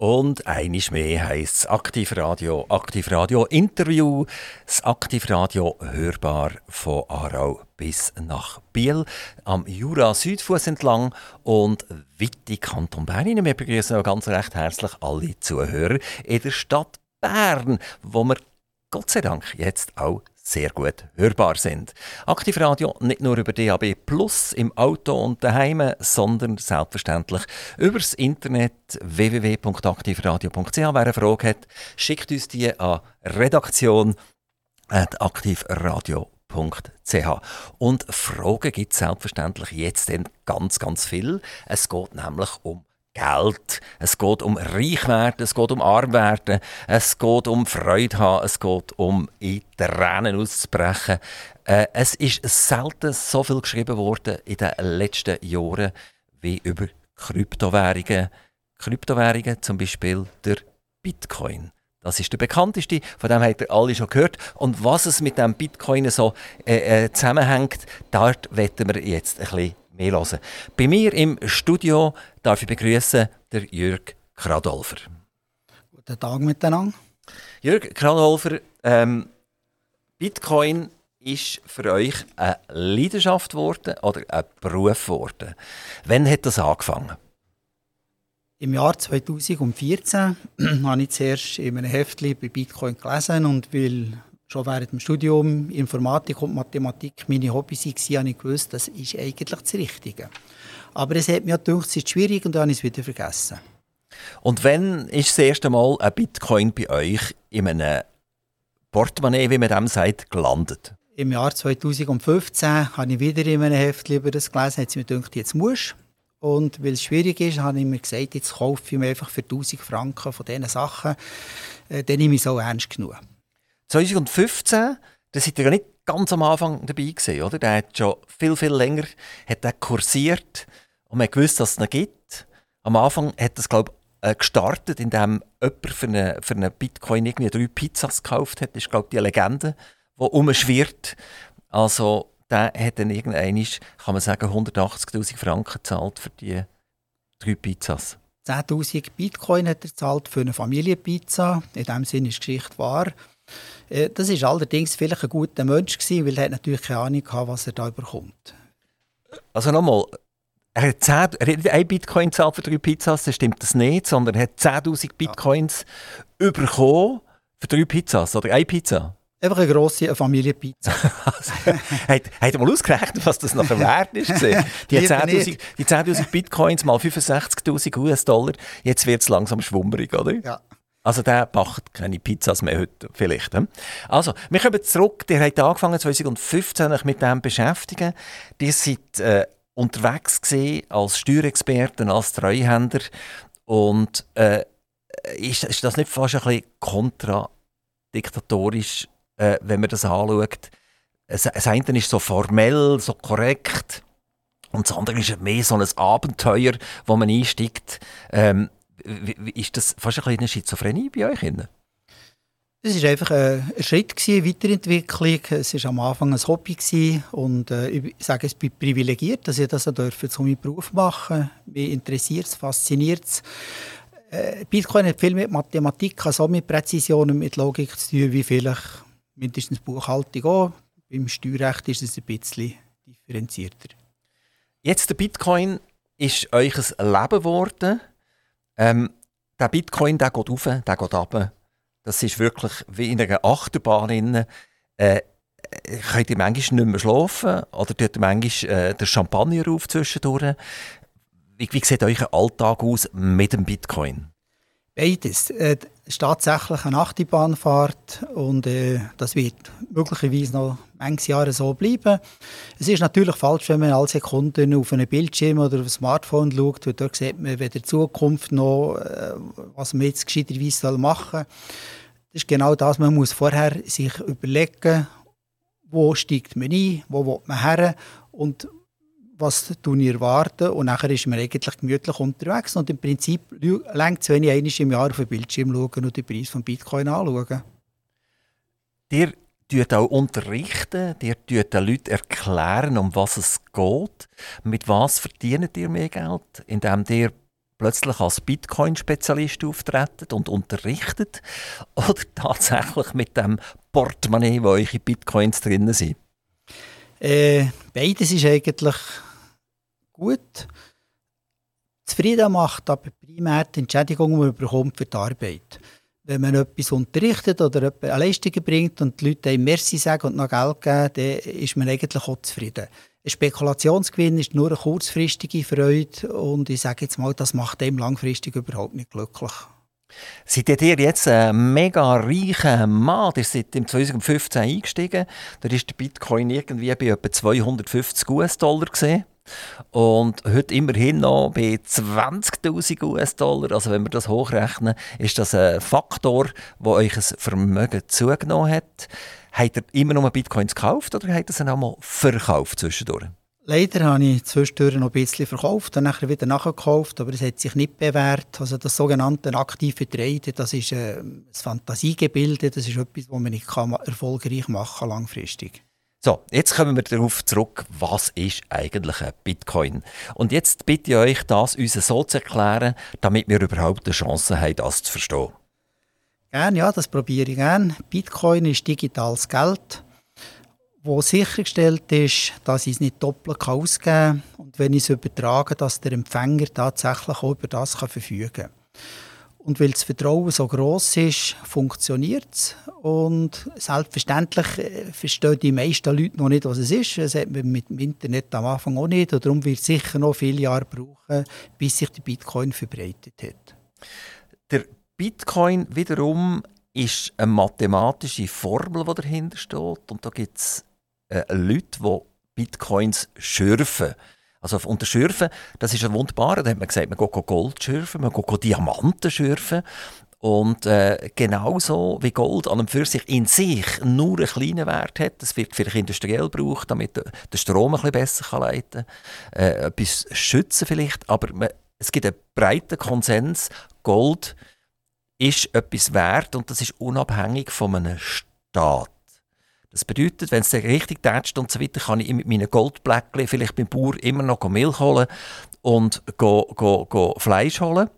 Und einisch mehr heisst Aktivradio, Aktivradio Interview, das Aktivradio hörbar von Aarau bis nach Biel, am Jura-Südfuss entlang und weit Kanton Bern. Wir begrüßen auch ganz recht herzlich alle Zuhörer in der Stadt Bern, wo wir Gott sei Dank jetzt auch sehr gut hörbar sind. Aktivradio nicht nur über DAB Plus im Auto und daheim, sondern selbstverständlich über das Internet www.aktivradio.ch. Wer eine Frage hat, schickt uns die an redaktion.aktivradio.ch. Und Fragen gibt es selbstverständlich jetzt ganz, ganz viel. Es geht nämlich um Geld. Es geht um Reichwerden, es geht um Armwerden, es geht um Freude haben, es geht um in Tränen auszubrechen. Äh, es ist selten so viel geschrieben worden in den letzten Jahren wie über Kryptowährungen. Kryptowährungen, zum Beispiel der Bitcoin. Das ist der bekannteste, von dem habt ihr alle schon gehört. Und was es mit dem Bitcoin so äh, äh, zusammenhängt, dort werden wir jetzt ein bisschen mehr hören. Bei mir im Studio darf ich begrüßen der Jörg Kradolfer. Guten Tag miteinander. Jörg Kradolfer, ähm, Bitcoin ist für euch eine Leidenschaft geworden oder ein Beruf geworden. Wann hat das angefangen? Im Jahr 2014 habe ich zuerst in einem Heftchen bei Bitcoin gelesen und weil schon während dem Studium Informatik und Mathematik meine Hobbys waren, habe ich gewusst, das ist eigentlich das Richtige. Aber es hat mir gedacht, es ist schwierig und dann habe ich es wieder vergessen. Und wann ist das erste Mal ein Bitcoin bei euch in einem Portemonnaie, wie man dem sagt, gelandet? Im Jahr 2015 habe ich wieder in einem Heft über das gelesen, hat mir gedacht, jetzt muss und weil es schwierig ist, habe ich mir gesagt, jetzt kaufe ich mir einfach für 1000 Franken von diesen Sachen, äh, dann nehme ich es auch ernst genug. 2015, da seid ihr ja nicht ganz am Anfang dabei gewesen, oder? Der hat schon viel, viel länger hat er kursiert und man gewusst, dass es ihn gibt. Am Anfang hat das, glaube ich, äh, gestartet, indem jemand für einen für eine Bitcoin irgendwie drei Pizzas gekauft hat. Das ist, glaube ich, die Legende, die umschwirrt. Also, der hat dann irgendwann, kann man sagen, 180'000 Franken gezahlt für die drei Pizzas. 10'000 Bitcoin hat er gezahlt für eine Familienpizza. In dem Sinne ist die Geschichte wahr. Äh, das ist allerdings vielleicht ein guter Mensch gewesen, weil er natürlich keine Ahnung hatte, was er da überkommt. Also nochmal, er hat, 10, er hat ein Bitcoin gezahlt für drei Pizzas, das stimmt das nicht, sondern er hat 10'000 Bitcoins ja. bekommen für drei Pizzas oder eine Pizza. Einfach eine grosse Familienpizza. also, hat, hat er mal ausgerechnet, was das nachher wert ist? Die 10.000 10 Bitcoins mal 65.000 US-Dollar, jetzt wird es langsam schwummerig, oder? Ja. Also der backt keine Pizzas mehr heute, vielleicht. Hm? Also, wir kommen zurück. Ihr habt angefangen 2015 euch mit dem beschäftigen. Ihr seid äh, unterwegs gewesen, als Steuerexperten, als Treuhänder. Und äh, ist, ist, das nicht fast ein bisschen kontradiktatorisch, äh, wenn man das anschaut? Das eine ist so formell, so korrekt. Und das andere ist mehr so ein Abenteuer, wo man einsteigt. Ähm, ist das fast ein eine Schizophrenie bei euch? Es war einfach ein Schritt, eine Weiterentwicklung. Es war am Anfang ein Hobby und äh, ich sage, ich bin privilegiert, dass ich das dürfen, zu meinem Beruf machen Mich interessiert es, fasziniert es. Äh, Bitcoin hat viel mit Mathematik, also mit Präzision und mit Logik zu tun, wie vielleicht mindestens Buchhaltung auch. Beim Steuerrecht ist es ein bisschen differenzierter. Jetzt der Bitcoin ist euch ein Leben geworden. Ähm, der Bitcoin der geht rauf, der geht runter. Das ist wirklich wie in einer Achterbahn. Äh, äh, könnt ihr manchmal nicht mehr schlafen oder tut manchmal äh, der Champagner auf zwischendurch? Wie, wie sieht euer Alltag aus mit dem Bitcoin? Beides. Ist tatsächlich eine Achterbahnfahrt und äh, das wird möglicherweise noch manches Jahre so bleiben. Es ist natürlich falsch, wenn man alle Sekunden auf einen Bildschirm oder auf ein Smartphone schaut, weil dort sieht man weder Zukunft noch, äh, was man jetzt gescheiterweise machen soll. Das ist genau das, man muss vorher sich überlegen, wo steigt man ein, wo will man her und was tun ihr und nachher ist man eigentlich gemütlich unterwegs und im Prinzip längt es, wenn ich einmal im Jahr auf den Bildschirm schaue und den Preis von Bitcoin anschaue. Dir tut auch unterrichten, dir tut den Leuten erklären, um was es geht. Mit was verdient ihr mehr Geld? Indem ihr plötzlich als Bitcoin-Spezialist auftreten und unterrichtet oder tatsächlich mit dem Portemonnaie, wo eure Bitcoins drin sind? Äh, beides ist eigentlich gut. Zufrieden macht aber primär die Entschädigung, die man bekommt für die Arbeit. Wenn man etwas unterrichtet oder eine Leistung bringt und die Leute einem Merci sagen und noch Geld geben, dann ist man eigentlich auch zufrieden. Ein Spekulationsgewinn ist nur eine kurzfristige Freude und ich sage jetzt mal, das macht einem langfristig überhaupt nicht glücklich. Seid ihr jetzt ein mega reicher Mann? Ihr seid im 2015 eingestiegen. Da ist der Bitcoin irgendwie bei etwa 250 US-Dollar. Und heute immerhin noch bei 20.000 US-Dollar. Also wenn wir das hochrechnen, ist das ein Faktor, der euch ein Vermögen zugenommen hat. Habt ihr immer noch Bitcoins gekauft oder habt ihr sie auch mal verkauft zwischendurch? Leider habe ich zwischendurch noch ein bisschen verkauft, dann nachher wieder nachgekauft, aber es hat sich nicht bewährt. Also das sogenannte aktive Traden, das ist äh, ein Fantasiegebilde, das ist etwas, das man nicht kann erfolgreich machen kann langfristig. So, jetzt kommen wir darauf zurück, was ist eigentlich ein Bitcoin? Und jetzt bitte ich euch, das uns so zu erklären, damit wir überhaupt eine Chance haben, das zu verstehen. Gerne, ja, das probiere ich gerne. Bitcoin ist digitales Geld wo sichergestellt ist, dass ich es nicht doppelt ausgeben kann und wenn ich es übertrage, dass der Empfänger tatsächlich auch über das kann verfügen kann. Und weil das Vertrauen so groß ist, funktioniert es. Und selbstverständlich äh, verstehen die meisten Leute noch nicht, was es ist. Das hat man mit dem Internet am Anfang auch nicht. Und darum wird es sicher noch viele Jahre brauchen, bis sich der Bitcoin verbreitet hat. Der Bitcoin wiederum ist eine mathematische Formel, die dahinter steht. Und da gibt es äh, Leute, die Bitcoins schürfen. Also unter Schürfen, das ist ein wunderbar. Da hat man gesagt, man geht Gold schürfen, man geht Diamanten schürfen. Und äh, genauso wie Gold an und für sich in sich nur einen kleinen Wert hat, das wird vielleicht industriell gebraucht, damit der Strom ein bisschen besser kann leiten kann, äh, etwas schützen vielleicht, aber man, es gibt einen breiten Konsens, Gold ist etwas wert und das ist unabhängig von einem Staat. Das bedeutet, wenn es richtig tätscht und so weiter, kann ich mit meinen Goldbläckchen vielleicht beim Bauer immer noch Milch holen und go, go, go Fleisch holen.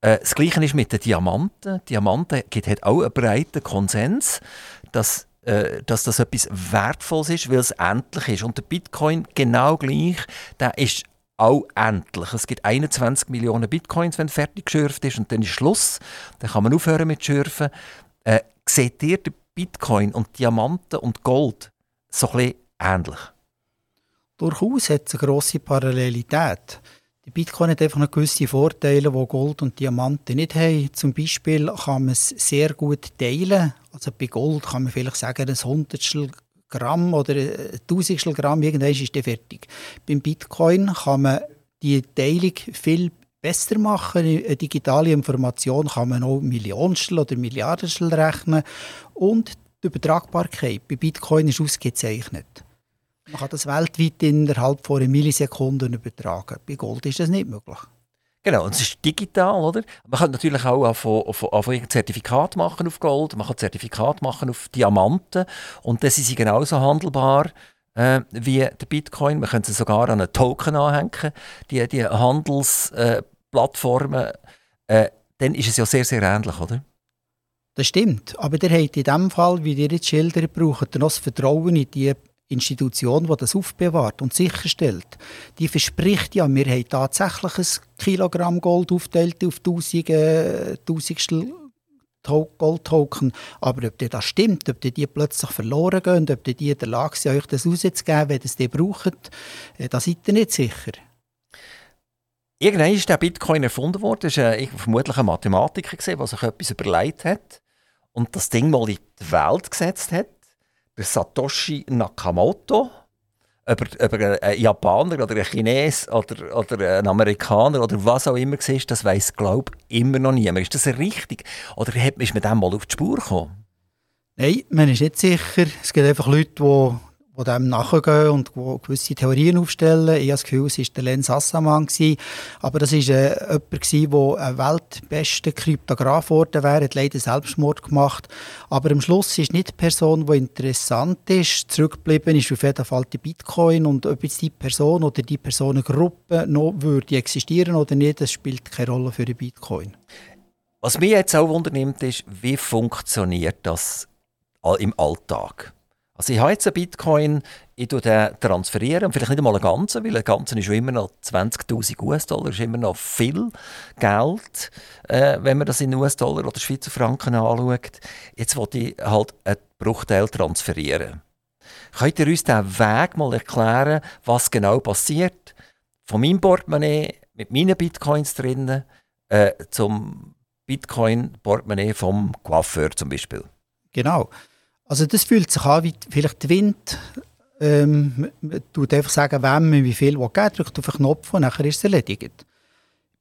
Äh, das Gleiche ist mit den Diamanten. Diamanten gibt halt auch einen breiten Konsens, dass, äh, dass das etwas Wertvolles ist, weil es endlich ist. Und der Bitcoin genau gleich, der ist auch endlich. Es gibt 21 Millionen Bitcoins, wenn fertig geschürft ist und dann ist Schluss. Dann kann man aufhören mit Schürfen. Äh, seht ihr den Bitcoin und Diamanten und Gold so ein ähnlich? Durchaus hat es eine grosse Parallelität. Der Bitcoin hat einfach noch gewisse Vorteile, die Gold und Diamanten nicht haben. Zum Beispiel kann man es sehr gut teilen. Also bei Gold kann man vielleicht sagen, ein Hundertstel Gramm oder ein Tausendstel Gramm, irgendwann ist der fertig. Beim Bitcoin kann man die Teilung viel besser machen. Eine digitale Information kann man auch Millionstel oder Milliardenstel rechnen. Und die Übertragbarkeit bei Bitcoin ist ausgezeichnet. Man kann das weltweit innerhalb von einer Millisekunde übertragen. Bei Gold ist das nicht möglich. Genau, und es ist digital, oder? Man kann natürlich auch ein Zertifikat machen auf Gold, man kann Zertifikat machen auf Diamanten und das ist genauso handelbar äh, wie der Bitcoin. Man könnte sie sogar an einen Token anhängen, die, die Handelsplattformen. Äh, äh, dann ist es ja sehr, sehr ähnlich, oder? Das stimmt, aber der hat in dem Fall, wie ihr jetzt schildert, braucht noch das Vertrauen in die Institution, die das aufbewahrt und sicherstellt. Die verspricht ja, wir haben tatsächlich ein Kilogramm Gold aufgeteilt auf tausend, äh, tausendstel Goldtoken. Aber ob das stimmt, ob die plötzlich verloren gehen, ob die in der Lage sind, euch das rauszugeben, wenn ihr es braucht, äh, da seid ihr nicht sicher. Irgendwann ist der Bitcoin erfunden worden. Das war vermutlich ein Mathematiker, der sich etwas überlegt hat und das Ding mal in die Welt gesetzt hat. Der Satoshi Nakamoto. Über, über einen Japaner oder einen Chines oder, oder einen Amerikaner oder was auch immer war, das weiss, glaube immer noch niemand. Ist das richtig? Oder ist man dem mal auf die Spur gekommen? Nein, man ist nicht sicher. Es gibt einfach Leute, die die dem nachgehen und gewisse Theorien aufstellen. Ich habe das Gefühl, es war der Len Sassaman. Aber das war äh, jemand, der ein weltbester Kryptograf geworden wäre, hat leider Selbstmord gemacht. Aber am Schluss ist nicht die Person, die interessant ist. Zurückgeblieben ist auf jeden Fall die Bitcoin und ob jetzt die Person oder die Personengruppe noch würde existieren oder nicht, das spielt keine Rolle für die Bitcoin. Was mich jetzt auch wundernimmt, ist, wie funktioniert das im Alltag? Also ich habe jetzt einen Bitcoin, ich tue den transferieren, vielleicht nicht einmal einen ganzen, weil ein ganzen ist immer noch 20'000 US-Dollar, ist immer noch viel Geld, äh, wenn man das in US-Dollar oder Schweizer Franken anschaut. Jetzt wollte ich halt einen Bruchteil transferieren. Könnt ihr uns diesen Weg mal erklären, was genau passiert? Von meinem Portemonnaie mit meinen Bitcoins drinnen äh, zum Bitcoin-Portemonnaie vom Coiffeur zum Beispiel. Genau. Also das fühlt sich an wie vielleicht der Wind. Ähm, man tut einfach sagen, wem man wie viel geben drückt auf den Knopf und nachher ist es erledigt.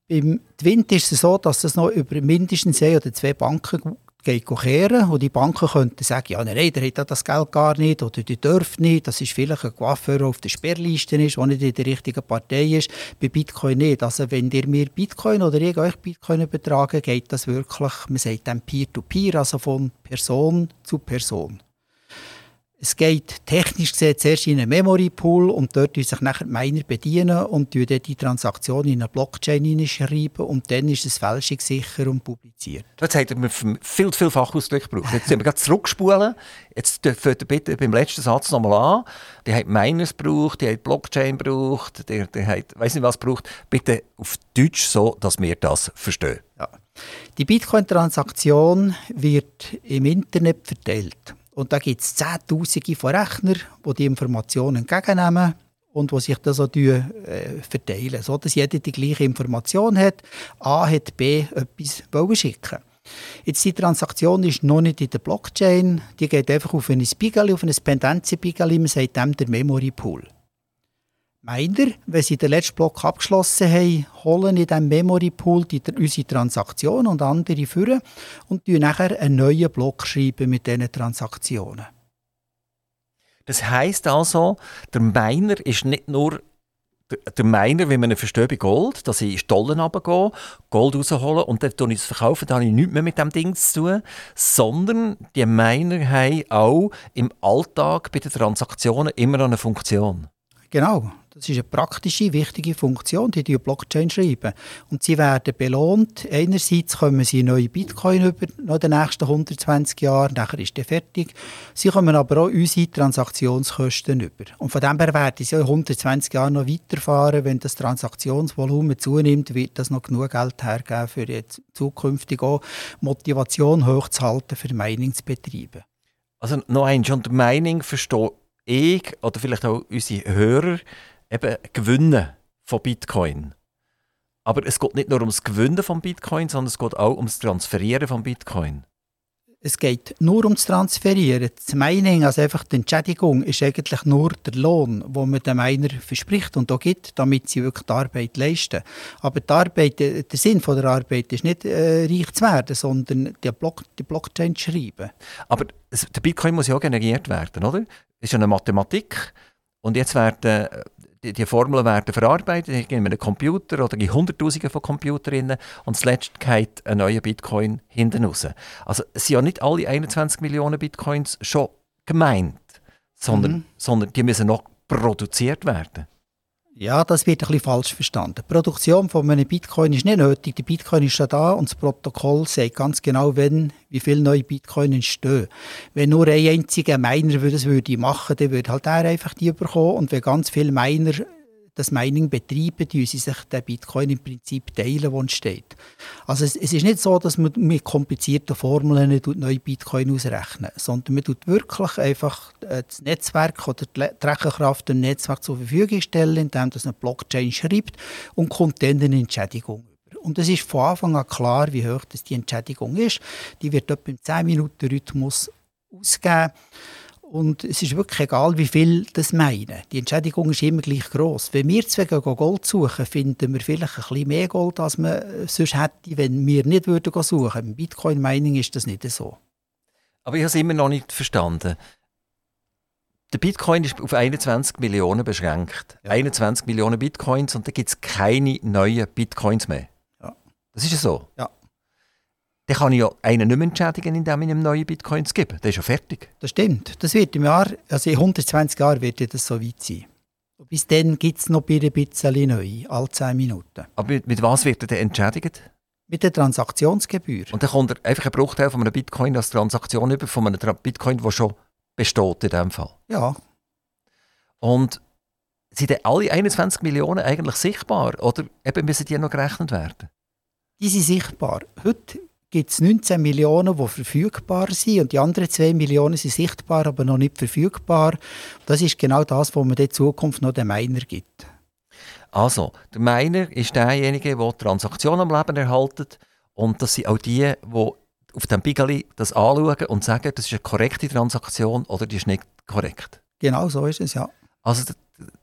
Beim Wind ist es so, dass es noch über mindestens ein oder zwei Banken geht kehren und die Banken könnten sagen, ja, nein, der hat das Geld gar nicht oder die dürfen nicht, das ist vielleicht ein Coiffeur, der auf der Sperrliste ist, der nicht in der richtigen Partei ist, bei Bitcoin nicht. Also wenn ihr mir Bitcoin oder ich euch Bitcoin übertragen, geht das wirklich, man sagt dann Peer-to-Peer, -Peer, also von Person zu Person. Es geht technisch gesehen zuerst in einen Memory Pool und dort sich nachher die Miner bedienen und die Transaktion in eine Blockchain hineinschreiben und dann ist es fälschungssicher und publiziert. Jetzt hat er viel, viel Fachausdrücke gebraucht. Jetzt müssen wir zurückspulen. Jetzt fängt bitte beim letzten Satz nochmal an. Die hat Miners gebraucht, die hat Blockchain gebraucht, die, die hat, weiß nicht was gebraucht. Bitte auf Deutsch so, dass wir das verstehen. Ja. Die Bitcoin-Transaktion wird im Internet verteilt. Und da gibt es Zehntausende von Rechnern, die die Informationen entgegennehmen und die sich das so äh, verteilen, sodass jeder die gleiche Information hat. A hat B etwas schicken Jetzt die Transaktion ist noch nicht in der Blockchain, die geht einfach auf ein Spiegel, auf ein Pendenzenspiegel, man sagt dem der Memory Pool. Miner, wenn sie den letzten Block abgeschlossen haben, holen in diesem Memory Pool die, unsere Transaktionen und andere führen und schreiben nachher einen neuen Block schreiben mit diesen Transaktionen. Das heisst also, der Miner ist nicht nur der Miner, wie man ihn versteht bei Gold, dass ich Stollen runtergehe, Gold rausholen und dann es verkaufen, dann habe ich nichts mehr mit dem Ding zu tun, sondern die Miner haben auch im Alltag bei den Transaktionen immer noch eine Funktion. Genau. Das ist eine praktische, wichtige Funktion, die die Blockchain schreiben. Und sie werden belohnt. Einerseits kommen sie neue Bitcoin über noch den nächsten 120 Jahren, nachher ist der fertig. Sie kommen aber auch unsere Transaktionskosten über. Und von dem her werden sie in 120 Jahren noch weiterfahren. Wenn das Transaktionsvolumen zunimmt, wird das noch genug Geld hergeben, für jetzt zukünftig auch Motivation hochzuhalten, für Mining zu betreiben. Also noch eins, unter Mining verstehe ich oder vielleicht auch unsere Hörer eben Gewinnen von Bitcoin. Aber es geht nicht nur ums Gewinnen von Bitcoin, sondern es geht auch ums Transferieren von Bitcoin. Es geht nur ums Transferieren. Das Mining, also einfach die Entschädigung, ist eigentlich nur der Lohn, den man dem Miner verspricht und auch gibt, damit sie wirklich die Arbeit leisten. Aber die Arbeit, der Sinn von der Arbeit ist nicht äh, reich zu werden, sondern die, Block, die Blockchain zu schreiben. Aber der Bitcoin muss ja auch generiert werden, oder? Das ist ja eine Mathematik. Und jetzt werden die, die Formeln werden verarbeitet in einem Computer oder in Hunderttausenden von Computern und zuletzt geht ein neuer Bitcoin hinten raus. Also es sind ja nicht alle 21 Millionen Bitcoins schon gemeint, sondern, mhm. sondern die müssen noch produziert werden. Ja, das wird ein bisschen falsch verstanden. Die Produktion von einem Bitcoin ist nicht nötig. Der Bitcoin ist schon da und das Protokoll sagt ganz genau, wenn, wie viele neue Bitcoin entstehen. Wenn nur ein einziger Miner das würde machen, dann würde halt er einfach die bekommen. Und wenn ganz viele Miner das Mining betreiben, die sie sich den Bitcoin im Prinzip teilen, wo entsteht. Also es, es, ist nicht so, dass man mit komplizierten Formeln neue Bitcoin ausrechnen, sondern man tut wirklich einfach äh, das Netzwerk oder die Rechenkraft dem Netzwerk zur Verfügung stellen, indem das eine Blockchain schreibt und kommt dann eine Entschädigung und es ist von Anfang an klar, wie hoch das die Entschädigung ist. Die wird etwa im 10-Minuten-Rhythmus ausgegeben. Und es ist wirklich egal, wie viel das meinen. Die Entschädigung ist immer gleich groß. Wenn wir zwei Gold suchen, finden wir vielleicht ein bisschen mehr Gold, als man sonst hätte, wenn wir nicht würden suchen. Im Bitcoin-Mining ist das nicht so. Aber ich habe es immer noch nicht verstanden. der Bitcoin ist auf 21 Millionen beschränkt. Ja. 21 Millionen Bitcoins und da gibt es keine neuen Bitcoins mehr. Ja. Das ist ja so. Ja. Dann kann ich ja einen nicht mehr entschädigen, indem ich ihm neue Bitcoins gebe. Das ist ja fertig. Das stimmt. Das wird im Jahr, also in 120 Jahren wird das so weit sein. Und bis dann gibt es noch ein bisschen neu, alle 10 Minuten. Aber mit, mit was wird er denn entschädigt? Mit der Transaktionsgebühr. Und dann kommt er einfach ein Bruchteil von einem Bitcoin als Transaktion über, von einem Bitcoin, der schon besteht in diesem Fall. Ja. Und sind alle 21 Millionen eigentlich sichtbar oder eben müssen die noch gerechnet werden? Die sind sichtbar. Heute gibt es 19 Millionen, die verfügbar sind und die anderen 2 Millionen sind sichtbar, aber noch nicht verfügbar. Das ist genau das, was man in Zukunft noch den Miner gibt. Also, der Miner ist derjenige, der Transaktionen am Leben erhaltet und das sind auch die, die auf dem Bigeli das anschauen und sagen, das ist eine korrekte Transaktion oder die ist nicht korrekt. Genau so ist es, ja. Also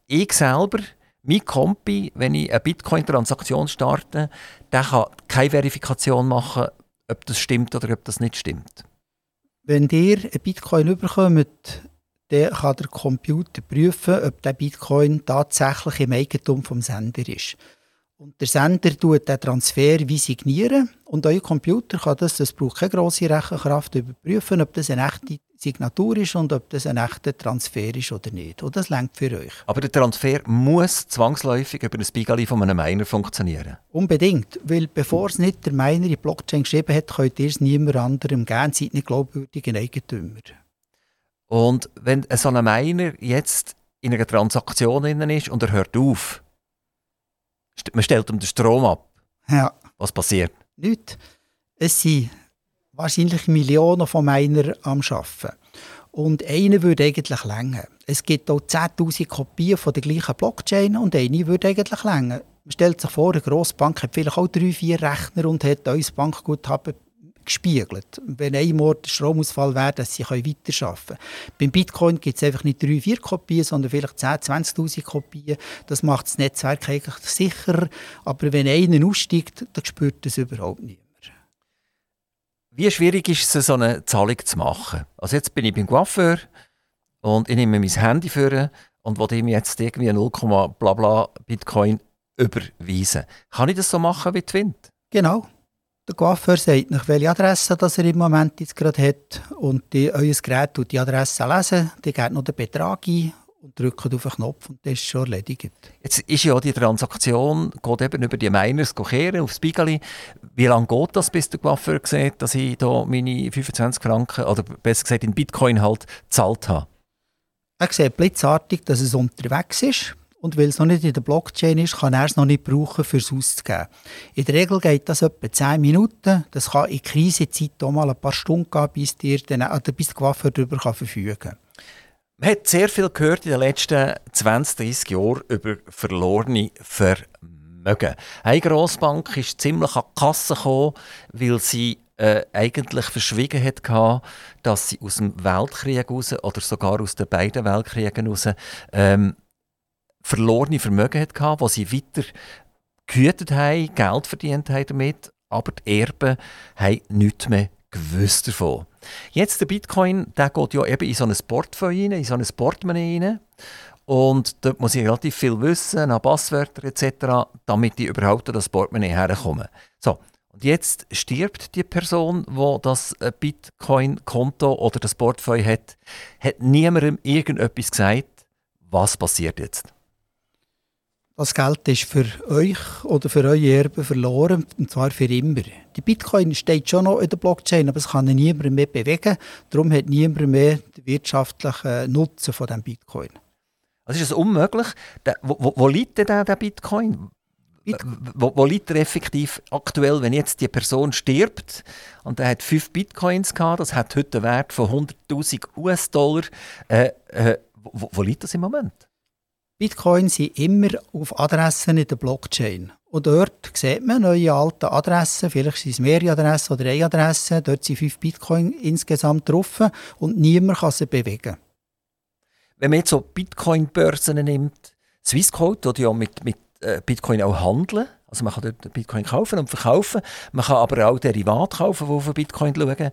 ich selber, mein Kompi, wenn ich eine Bitcoin-Transaktion starte, der kann keine Verifikation machen, ob das stimmt oder ob das nicht stimmt. Wenn ihr einen Bitcoin bekommt, dann kann der Computer prüfen, ob der Bitcoin tatsächlich im Eigentum des Sender ist. Und der Sender tut den Transfer wie signieren und euer Computer kann das, das braucht keine grosse Rechenkraft, überprüfen, ob das eine echte Signatur ist und ob das ein echter Transfer ist oder nicht. Und das lenkt für euch. Aber der Transfer muss zwangsläufig über ein Spiegel von einem Miner funktionieren? Unbedingt, weil bevor es nicht der Miner in die Blockchain geschrieben hat, könnt ihr es niemand anderem geben, seid nicht glaubwürdige Eigentümer. Und wenn so ein Miner jetzt in einer Transaktion ist und er hört auf, man stellt ihm den Strom ab. Ja. Was passiert? Nichts. Es sind wahrscheinlich Millionen von Miner am Arbeiten. Und einer würde eigentlich länger. Es gibt auch 10.000 Kopien von der gleichen Blockchain und eine würde eigentlich länger. Man stellt sich vor, eine grosse Bank hat vielleicht auch drei, vier Rechner und hat unser Bankguthaben gespiegelt. Wenn einmal der Stromausfall wäre, dass sie weiterarbeiten können. Beim Bitcoin gibt es einfach nicht drei, vier Kopien, sondern vielleicht 10, 20'000 Kopien. Das macht das Netzwerk eigentlich sicherer. Aber wenn einer aussteigt, dann spürt das überhaupt niemand. Wie schwierig ist es, so eine Zahlung zu machen? Also jetzt bin ich beim Coiffeur und ich nehme mein Handy für und will ihm jetzt irgendwie 0, bla bla Bitcoin überweisen. Kann ich das so machen wie Twint? Genau. Der Coiffeur sagt nach welche Adresse das er im Moment jetzt gerade hat und die, euer Gerät tut die Adresse lesen, die geht noch den Betrag ein und drückt auf den Knopf und das ist schon erledigt. Jetzt ist ja die Transaktion geht eben über die Miners kehren aufs Bigeli. Wie lange geht das, bis der Coiffeur sieht, dass ich da meine 25 Franken oder besser gesagt in Bitcoin halt gezahlt habe? Er sieht blitzartig, dass es unterwegs ist und weil es noch nicht in der Blockchain ist, kann er es noch nicht brauchen, fürs auszugeben. In der Regel geht das etwa 10 Minuten. Das kann in Krisenzeit auch mal ein paar Stunden gehen, bis, dir dann, oder bis der Coiffeur darüber kann verfügen kann. Man hat sehr viel gehört in den letzten 20, 30 Jahren über verlorene Vermögen. Eine Grossbank ist ziemlich an die Kasse gekommen, weil sie äh, eigentlich verschwiegen hat, dass sie aus dem Weltkrieg raus oder sogar aus den beiden Weltkriegen raus ähm, verlorene Vermögen hatte, das sie weiter gehütet haben, Geld verdient haben damit, aber die Erben haben nichts mehr gewusst davon. Jetzt der Bitcoin, der geht ja eben in so ein Portfolio rein, in so ein Portemonnaie rein. Und dort muss ich relativ viel wissen, an Passwörter etc., damit ich überhaupt an das Portemonnaie herkomme. So, und jetzt stirbt die Person, die das äh, Bitcoin-Konto oder das Portfolio hat, hat niemandem irgendetwas gesagt, was passiert jetzt? Das Geld ist für euch oder für eure Erben verloren, und zwar für immer. Die Bitcoin steht schon noch in der Blockchain, aber es kann niemand mehr bewegen. Darum hat niemand mehr den wirtschaftlichen Nutzen von dem Bitcoin. Also ist es unmöglich? wo, wo, wo, liegt denn der, der Bitcoin? Wo, wo, liegt er effektiv aktuell, wenn jetzt die Person stirbt und er hat fünf Bitcoins gehabt, das hat heute einen Wert von 100.000 US-Dollar. Äh, äh, wo, wo liegt das im Moment? Bitcoin sind immer auf Adressen in der Blockchain. Und dort sieht man neue alte Adressen, vielleicht sind es mehrere Adressen oder eine Adresse, dort sind fünf Bitcoin insgesamt drauf und niemand kann sie bewegen. Wenn man jetzt so Bitcoin-Börsen nimmt, Swissquote tut ja mit, mit äh, Bitcoin auch handeln. Also man kann dort Bitcoin kaufen und verkaufen. Man kann aber auch Derivate kaufen, die auf Bitcoin schauen.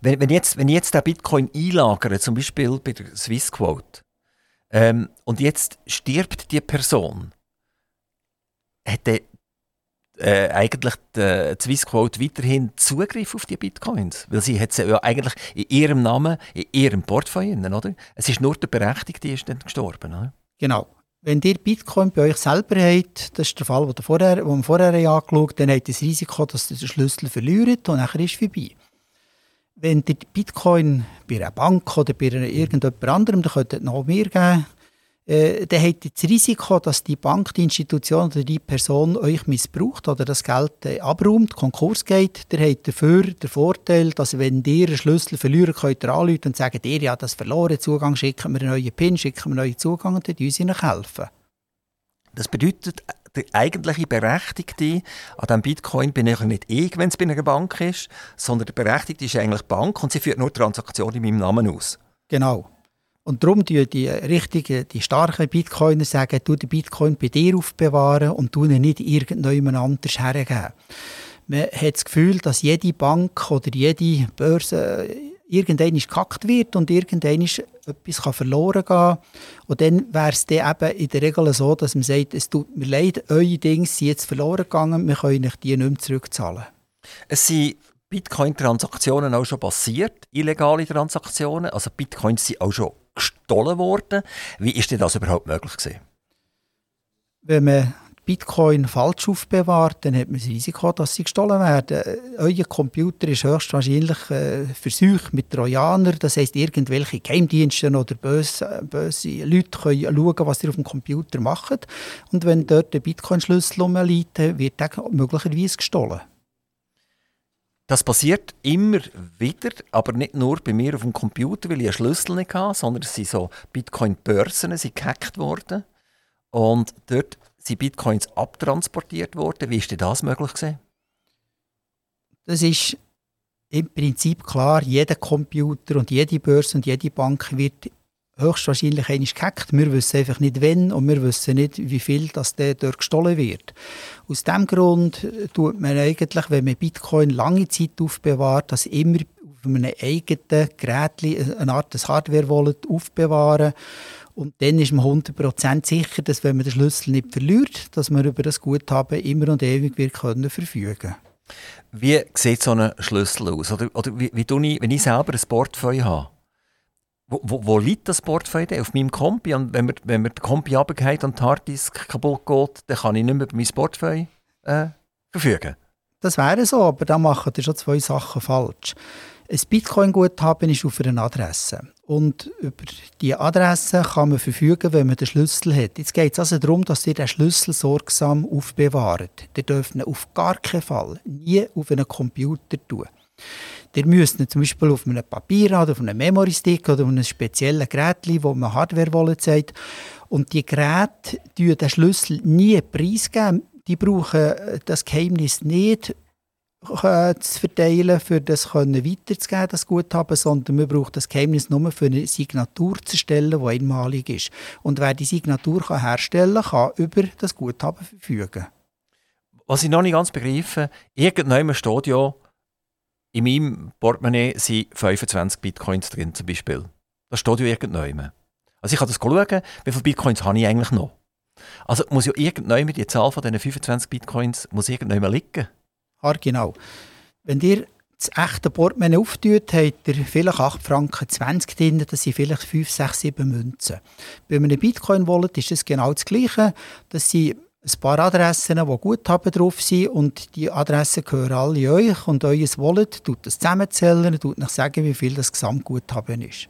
Wenn, wenn, jetzt, wenn jetzt den Bitcoin einlagere, zum Beispiel bei der Swissquote, ähm, und jetzt stirbt die Person, hätte äh, eigentlich die, Swissquote weiterhin Zugriff auf die Bitcoins? Weil sie hat sie ja eigentlich in ihrem Namen, in ihrem Portfolio, oder? Es ist nur der Berechtigte, die ist dann gestorben, oder? Genau. Wenn ihr Bitcoin bei euch selber habt, das ist der Fall, den, vorher, den wir vorher angeschaut haben, dann habt ihr das Risiko, dass ihr den Schlüssel verliert und nachher ist es vorbei. Wenn ihr Bitcoin bei einer Bank oder bei irgendjemand anderem, dann könnt ihr noch mehr geben, äh, dann habt ihr das Risiko, dass die Bank, die Institution oder die Person euch missbraucht oder das Geld äh, abräumt, Konkurs geht. Ihr habt dafür den Vorteil, dass wenn ihr einen Schlüssel verlieren, könnt ihr anrufen und sagen, ihr ja das verloren, Zugang, schicken wir einen neuen PIN, schicken wir einen neuen Zugang und dann uns ihnen helfen. Das bedeutet, der eigentliche Berechtigte an diesem Bitcoin bin ich nicht ich, wenn es bei einer Bank ist, sondern der Berechtigte ist eigentlich die Bank und sie führt nur Transaktionen in meinem Namen aus. Genau. Und darum tun die richtigen, die starken Bitcoiner sagen, du den Bitcoin bei dir aufbewahren und du ihn nicht irgendjemand anders hergeben. Man hat das Gefühl, dass jede Bank oder jede Börse irgendwann gekackt wird und irgendwann etwas verloren gehen Und dann wäre es dann eben in der Regel so, dass man sagt, es tut mir leid, eure Dinge sind jetzt verloren gegangen, wir können euch die nicht mehr zurückzahlen. Es sind Bitcoin-Transaktionen auch schon passiert, illegale Transaktionen, also Bitcoins sind auch schon gestohlen worden. Wie ist denn das überhaupt möglich gewesen? Wenn man Bitcoin falsch aufbewahrt, dann hat man das Risiko, dass sie gestohlen werden. Euer Computer ist höchstwahrscheinlich äh, versucht mit Trojanern. Das heisst, irgendwelche Geheimdienste oder böse, böse Leute können schauen, was ihr auf dem Computer macht. Und wenn dort der Bitcoin-Schlüssel rumliegt, wird der möglicherweise gestohlen. Das passiert immer wieder, aber nicht nur bei mir auf dem Computer, weil ich einen Schlüssel nicht hatte, sondern es sind so Bitcoin-Börsen gehackt worden. Und dort sind Bitcoins abtransportiert worden. Wie ist denn das möglich gewesen? Das ist im Prinzip klar. Jeder Computer und jede Börse und jede Bank wird höchstwahrscheinlich einmal gehackt. Wir wissen einfach nicht, wann und wir wissen nicht, wie viel das dort gestohlen wird. Aus diesem Grund tut man eigentlich, wenn man Bitcoin lange Zeit aufbewahrt, das immer auf einem eigenen Gerät, eine Art Hardware-Wallet aufbewahren. Und dann ist man 100% sicher, dass wenn man den Schlüssel nicht verliert, dass man über das Guthaben immer und ewig wird können verfügen Wie sieht so ein Schlüssel aus? Oder, oder wie, wie ich, wenn ich selber ein Portfolio habe, wo, wo, wo, liegt das Portfolio auf meinem Kompi? Und wenn mir, wenn mir der Kompi runtergeht und die Harddisk kaputt geht, dann kann ich nicht mehr über mein Portfolio äh, verfügen. Das wäre so, aber da machen ihr schon zwei Sachen falsch. Ein Bitcoin-Guthaben ist auf einer Adresse. Und über diese Adresse kann man verfügen, wenn man den Schlüssel hat. Jetzt geht es also darum, dass ihr den Schlüssel sorgsam aufbewahrt. Ihr dürft ihn auf gar keinen Fall nie auf einen Computer tun. Ihr müsst ihn zum Beispiel auf einem Papier oder auf einem Memory-Stick oder auf einem speziellen Gerät, wo man Hardware-Wallet sagt. Und die Geräte die den Schlüssel nie preisgeben. Die brauchen das Geheimnis nicht äh, zu verteilen, für das können weiterzugeben, das Guthaben, sondern man braucht das Geheimnis nur für eine Signatur zu erstellen, die einmalig ist. Und wer die Signatur kann herstellen kann, kann über das Guthaben verfügen. Was ich noch nicht ganz begreife, irgendjemand steht ja, in meinem Portemonnaie sind 25 Bitcoins drin zum Beispiel. Das steht ja irgendjemand. Also ich kann das schauen, wie viele Bitcoins habe ich eigentlich noch. Also muss ja irgendjemand, die Zahl von diesen 25 Bitcoins, muss liegen. Genau. Wenn ihr das echte Portemonnaie auftut, habt ihr vielleicht 8 Franken 20 drin, das sind vielleicht 5, 6, 7 Münzen. Bei einem Bitcoin-Wallet ist das genau das Gleiche. Das sind ein paar Adressen, die Guthaben drauf sind und die Adressen gehören alle euch und euer Wallet tut das zusammenzählen und euch sagen, wie viel das Gesamtguthaben ist.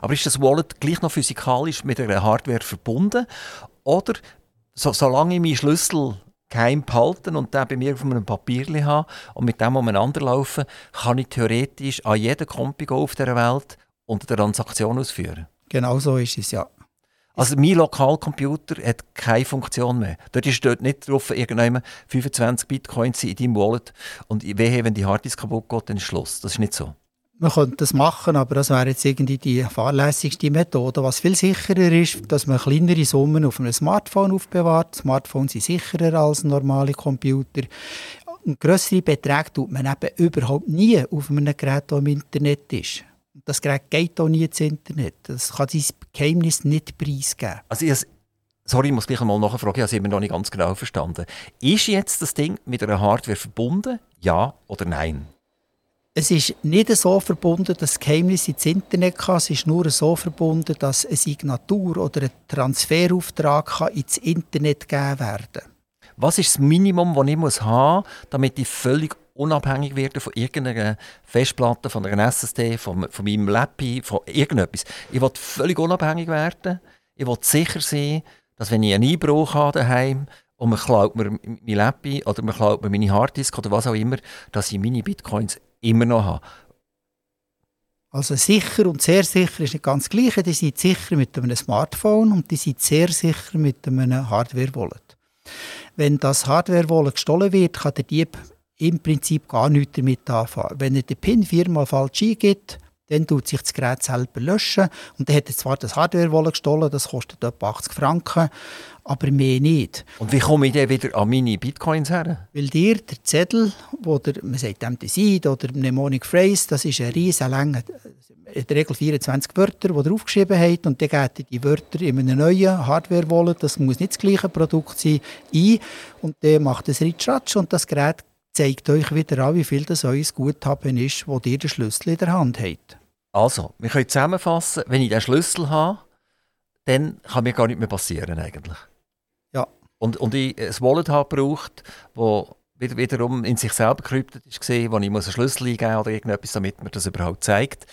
Aber ist das Wallet gleich noch physikalisch mit einer Hardware verbunden oder so, solange ich meinen Schlüssel geheim behalten und den bei mir auf einem Papier habe und mit dem umeinander laufen, kann ich theoretisch an jeden Kompi auf der Welt und eine Transaktion ausführen? Genau so ist es, ja. Also mein Lokalcomputer hat keine Funktion mehr. Dort ist dort nicht drauf, irgendjemand 25 Bitcoins in deinem Wallet und wehe, wenn die Harddisk kaputt geht, dann ist Schluss. Das ist nicht so. Man könnte das machen, aber das wäre jetzt irgendwie die fahrlässigste Methode. Was viel sicherer ist, dass man kleinere Summen auf einem Smartphone aufbewahrt. Smartphones sind sicherer als normale Computer. Und grössere Beträge tut man eben überhaupt nie auf einem Gerät, das im Internet ist. Das Gerät geht auch nie ins Internet. Das kann sein Geheimnis nicht preisgeben. Also ich Sorry, ich muss gleich einmal nachfragen, ich habe es immer noch nicht ganz genau verstanden. Ist jetzt das Ding mit einer Hardware verbunden? Ja oder nein? Es ist nicht so verbunden, dass das Geheimnis ins Internet kann. Es ist nur so verbunden, dass eine Signatur oder ein Transferauftrag ins Internet gegeben werden kann. Was ist das Minimum, das ich muss haben muss, damit ich völlig unabhängig werde von irgendeiner Festplatte, von einer SSD, von, von meinem Laptop, von irgendetwas? Ich will völlig unabhängig werden. Ich will sicher sein, dass wenn ich einen Einbruch habe daheim und man klaut mir mein Laptop oder man klaut mir meine Harddisk oder was auch immer, dass ich meine Bitcoins immer noch habe. Also sicher und sehr sicher ist nicht ganz gleich. Die sind sicher mit einem Smartphone und die sind sehr sicher mit einem Hardware-Wallet. Wenn das Hardware-Wallet gestohlen wird, kann der Dieb im Prinzip gar nichts damit anfangen. Wenn er den PIN viermal falsch eingibt, dann tut sich das Gerät selber löschen. Und dann hat er zwar das Hardware-Wallet gestohlen, das kostet etwa 80 Franken, aber mehr nicht. Und wie komme ich dann wieder an meine Bitcoins her? Weil dir der Zettel, wo der, man sagt dem Design oder Mnemonic Phrase, das ist ein riesen langer, in der Regel 24 Wörter, die ihr aufgeschrieben habt und dann geht ihr die Wörter in einem neuen Hardware-Wallet, das muss nicht das gleiche Produkt sein, ein und dann macht es Ritschratsch und das Gerät zeigt euch wieder an, wie viel das euer Guthaben ist, wo ihr den Schlüssel in der Hand habt. Also, wir können zusammenfassen, wenn ich den Schlüssel habe, dann kann mir gar nicht mehr passieren eigentlich. Und, und ich ein Wallet habe gebraucht, wo wieder, wiederum in sich selber gekryptet gesehen, wo ich muss einen Schlüssel eingeben oder irgendetwas, damit mir das überhaupt zeigt.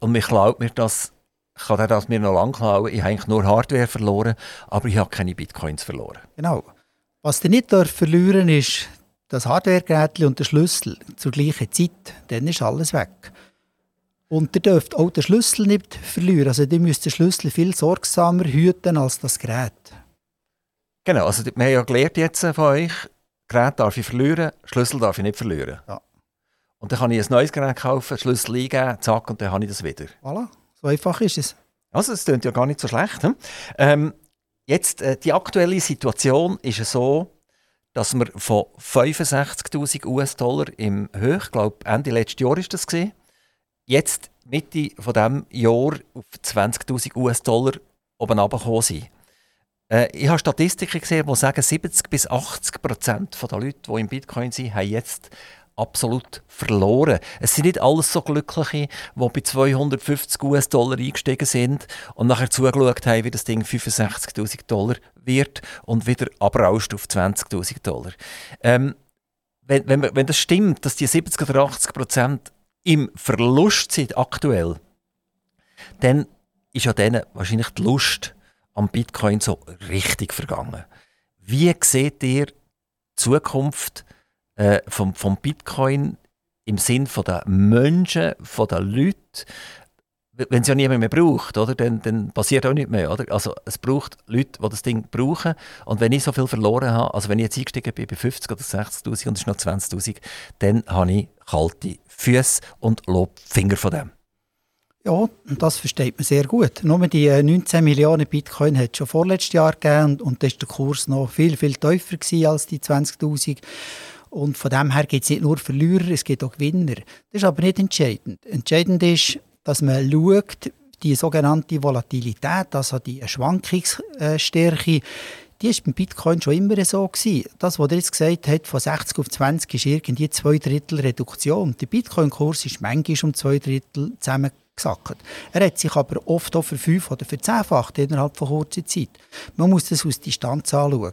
Und mir klaut mir das, kann das mir noch lange klauen, ich habe eigentlich nur Hardware verloren, aber ich habe keine Bitcoins verloren. Genau. Was ihr nicht verlieren ist das Hardware-Gerät und der Schlüssel zur gleichen Zeit, dann ist alles weg. Und ihr dürft auch den Schlüssel nicht verlieren. Also ihr müsst den Schlüssel viel sorgsamer hüten als das Gerät. Genau, also wir haben ja gelernt jetzt von euch, Gerät darf ich verlieren, Schlüssel darf ich nicht verlieren. Ja. Und dann kann ich ein neues Gerät kaufen, Schlüssel eingeben, zack, und dann habe ich das wieder. Voilà, so einfach ist es. Also es klingt ja gar nicht so schlecht. Hm? Ähm, jetzt, äh, die aktuelle Situation ist so, dass wir von 65'000 US-Dollar im Höch, ich glaube Ende letzten Jahr ist das gesehen, jetzt Mitte von dem Jahr auf 20.000 US-Dollar oben runtergekommen sind. Äh, ich habe Statistiken gesehen, die sagen, 70 bis 80 Prozent der Leute, die im Bitcoin sind, haben jetzt absolut verloren. Es sind nicht alles so Glückliche, die bei 250 US-Dollar eingestiegen sind und nachher zugeschaut haben, wie das Ding 65.000 Dollar wird und wieder abrauscht auf 20.000 Dollar. Ähm, wenn, wenn, wenn das stimmt, dass die 70 oder 80 Prozent im Verlust sind aktuell, dann ist ja denen wahrscheinlich die Lust am Bitcoin so richtig vergangen. Wie seht ihr die Zukunft äh, vom, vom Bitcoin im Sinn von der Menschen, von den Leuten? Wenn es ja niemand mehr braucht, oder, dann, dann passiert auch nichts mehr. Oder? Also es braucht Leute, die das Ding brauchen. Und wenn ich so viel verloren habe, also wenn ich jetzt eingestiegen bin bei 50 oder 60'000 und es ist noch 20'000, dann habe ich kalte Füße und lobe Finger von dem. Ja, das versteht man sehr gut. Nur die 19 äh, Millionen Bitcoin hat es schon vorletztes Jahr gegeben und, da war der Kurs noch viel, viel tiefer als die 20'000. Und von dem her gibt es nicht nur Verlierer, es gibt auch Gewinner. Das ist aber nicht entscheidend. Entscheidend ist, dass man schaut, die sogenannte Volatilität, also die Schwankungsstärke, die war beim Bitcoin schon immer so. Gewesen. Das, was er jetzt gesagt hat, von 60 auf 20 ist irgendwie zwei Drittel Reduktion. Der Bitcoin-Kurs ist manchmal um zwei Drittel zusammengesackt. Er hat sich aber oft auch für fünf oder für zehnfacht innerhalb von kurzer Zeit. Man muss das aus Distanz anschauen.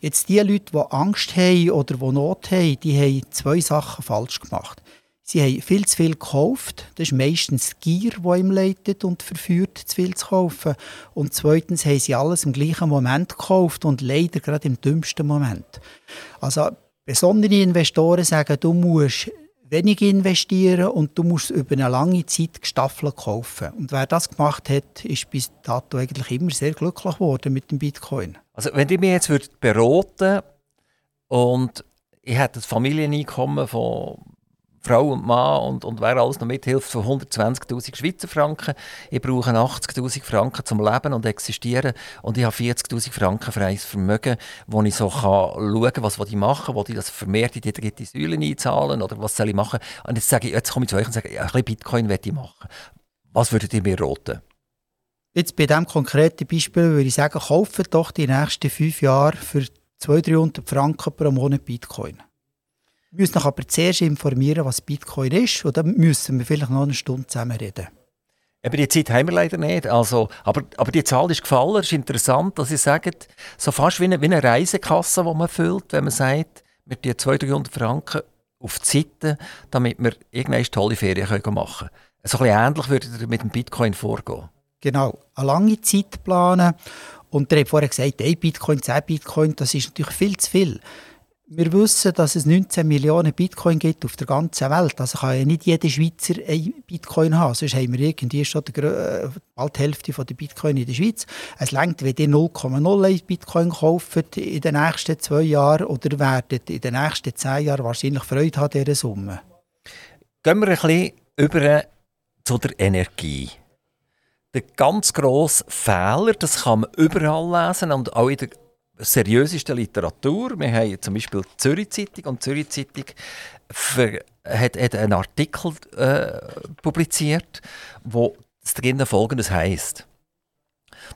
Jetzt die Leute, die Angst haben oder die Not haben, die haben zwei Sachen falsch gemacht. Sie haben viel zu viel gekauft. Das ist meistens Gier, die ihm leitet und verführt, zu viel zu kaufen. Und zweitens haben sie alles im gleichen Moment gekauft und leider gerade im dümmsten Moment. Also besondere Investoren sagen, du musst wenig investieren und du musst über eine lange Zeit gestaffelt kaufen. Und wer das gemacht hat, ist bis dato eigentlich immer sehr glücklich geworden mit dem Bitcoin. Also wenn ihr mir jetzt beraten und ich hätte ein Familieneinkommen von Frau und Mann und, und wer alles noch mithilft, von 120'000 Schweizer Franken. Ich brauche 80'000 Franken zum Leben und existieren und ich habe 40'000 Franken freies Vermögen, wo ich so kann schauen kann, was ich machen will, ich das vermehrt in die dritte Säule einzahlen oder was soll ich machen. Und jetzt, sage ich, jetzt komme ich zu euch und sage, ein bisschen Bitcoin möchte ich machen. Was würdet ihr mir raten? Jetzt bei diesem konkreten Beispiel würde ich sagen, kaufen doch die nächsten fünf Jahre für 200-300 Franken pro Monat Bitcoin. Wir müssen uns aber zuerst informieren, was Bitcoin ist und dann müssen wir vielleicht noch eine Stunde zusammen reden. Aber die Zeit haben wir leider nicht. Also, aber, aber die Zahl ist gefallen. Es ist interessant, dass Sie sagen, so fast wie eine, wie eine Reisekasse, die man füllt, wenn man sagt, wir die 200-300 Franken auf die Seite, damit wir irgendeine tolle Ferien machen können. So ein bisschen ähnlich würde ihr mit dem Bitcoin vorgehen. Genau, eine lange Zeit planen. Und ihr habt vorher gesagt, ein Bitcoin, 10 Bitcoin, das ist natürlich viel zu viel. Wir wissen, dass es 19 Millionen Bitcoin gibt auf der ganzen Welt. Also kann ja nicht jeder Schweizer ein Bitcoin haben. Sonst haben wir irgendwie schon die, äh, bald die Hälfte der Bitcoin in der Schweiz. Es längt, wenn ihr 0,01 Bitcoin kauft in den nächsten zwei Jahren oder werdet in den nächsten zehn Jahren wahrscheinlich Freude haben an dieser Summe. Gehen wir ein bisschen über zu der Energie der ganz grosse Fehler, das kann man überall lesen und auch in der seriösesten Literatur. Wir haben zum Beispiel die Zürich Zeitung und die Zürich Zeitung hat, hat einen Artikel äh, publiziert, wo es drinnen folgendes heisst.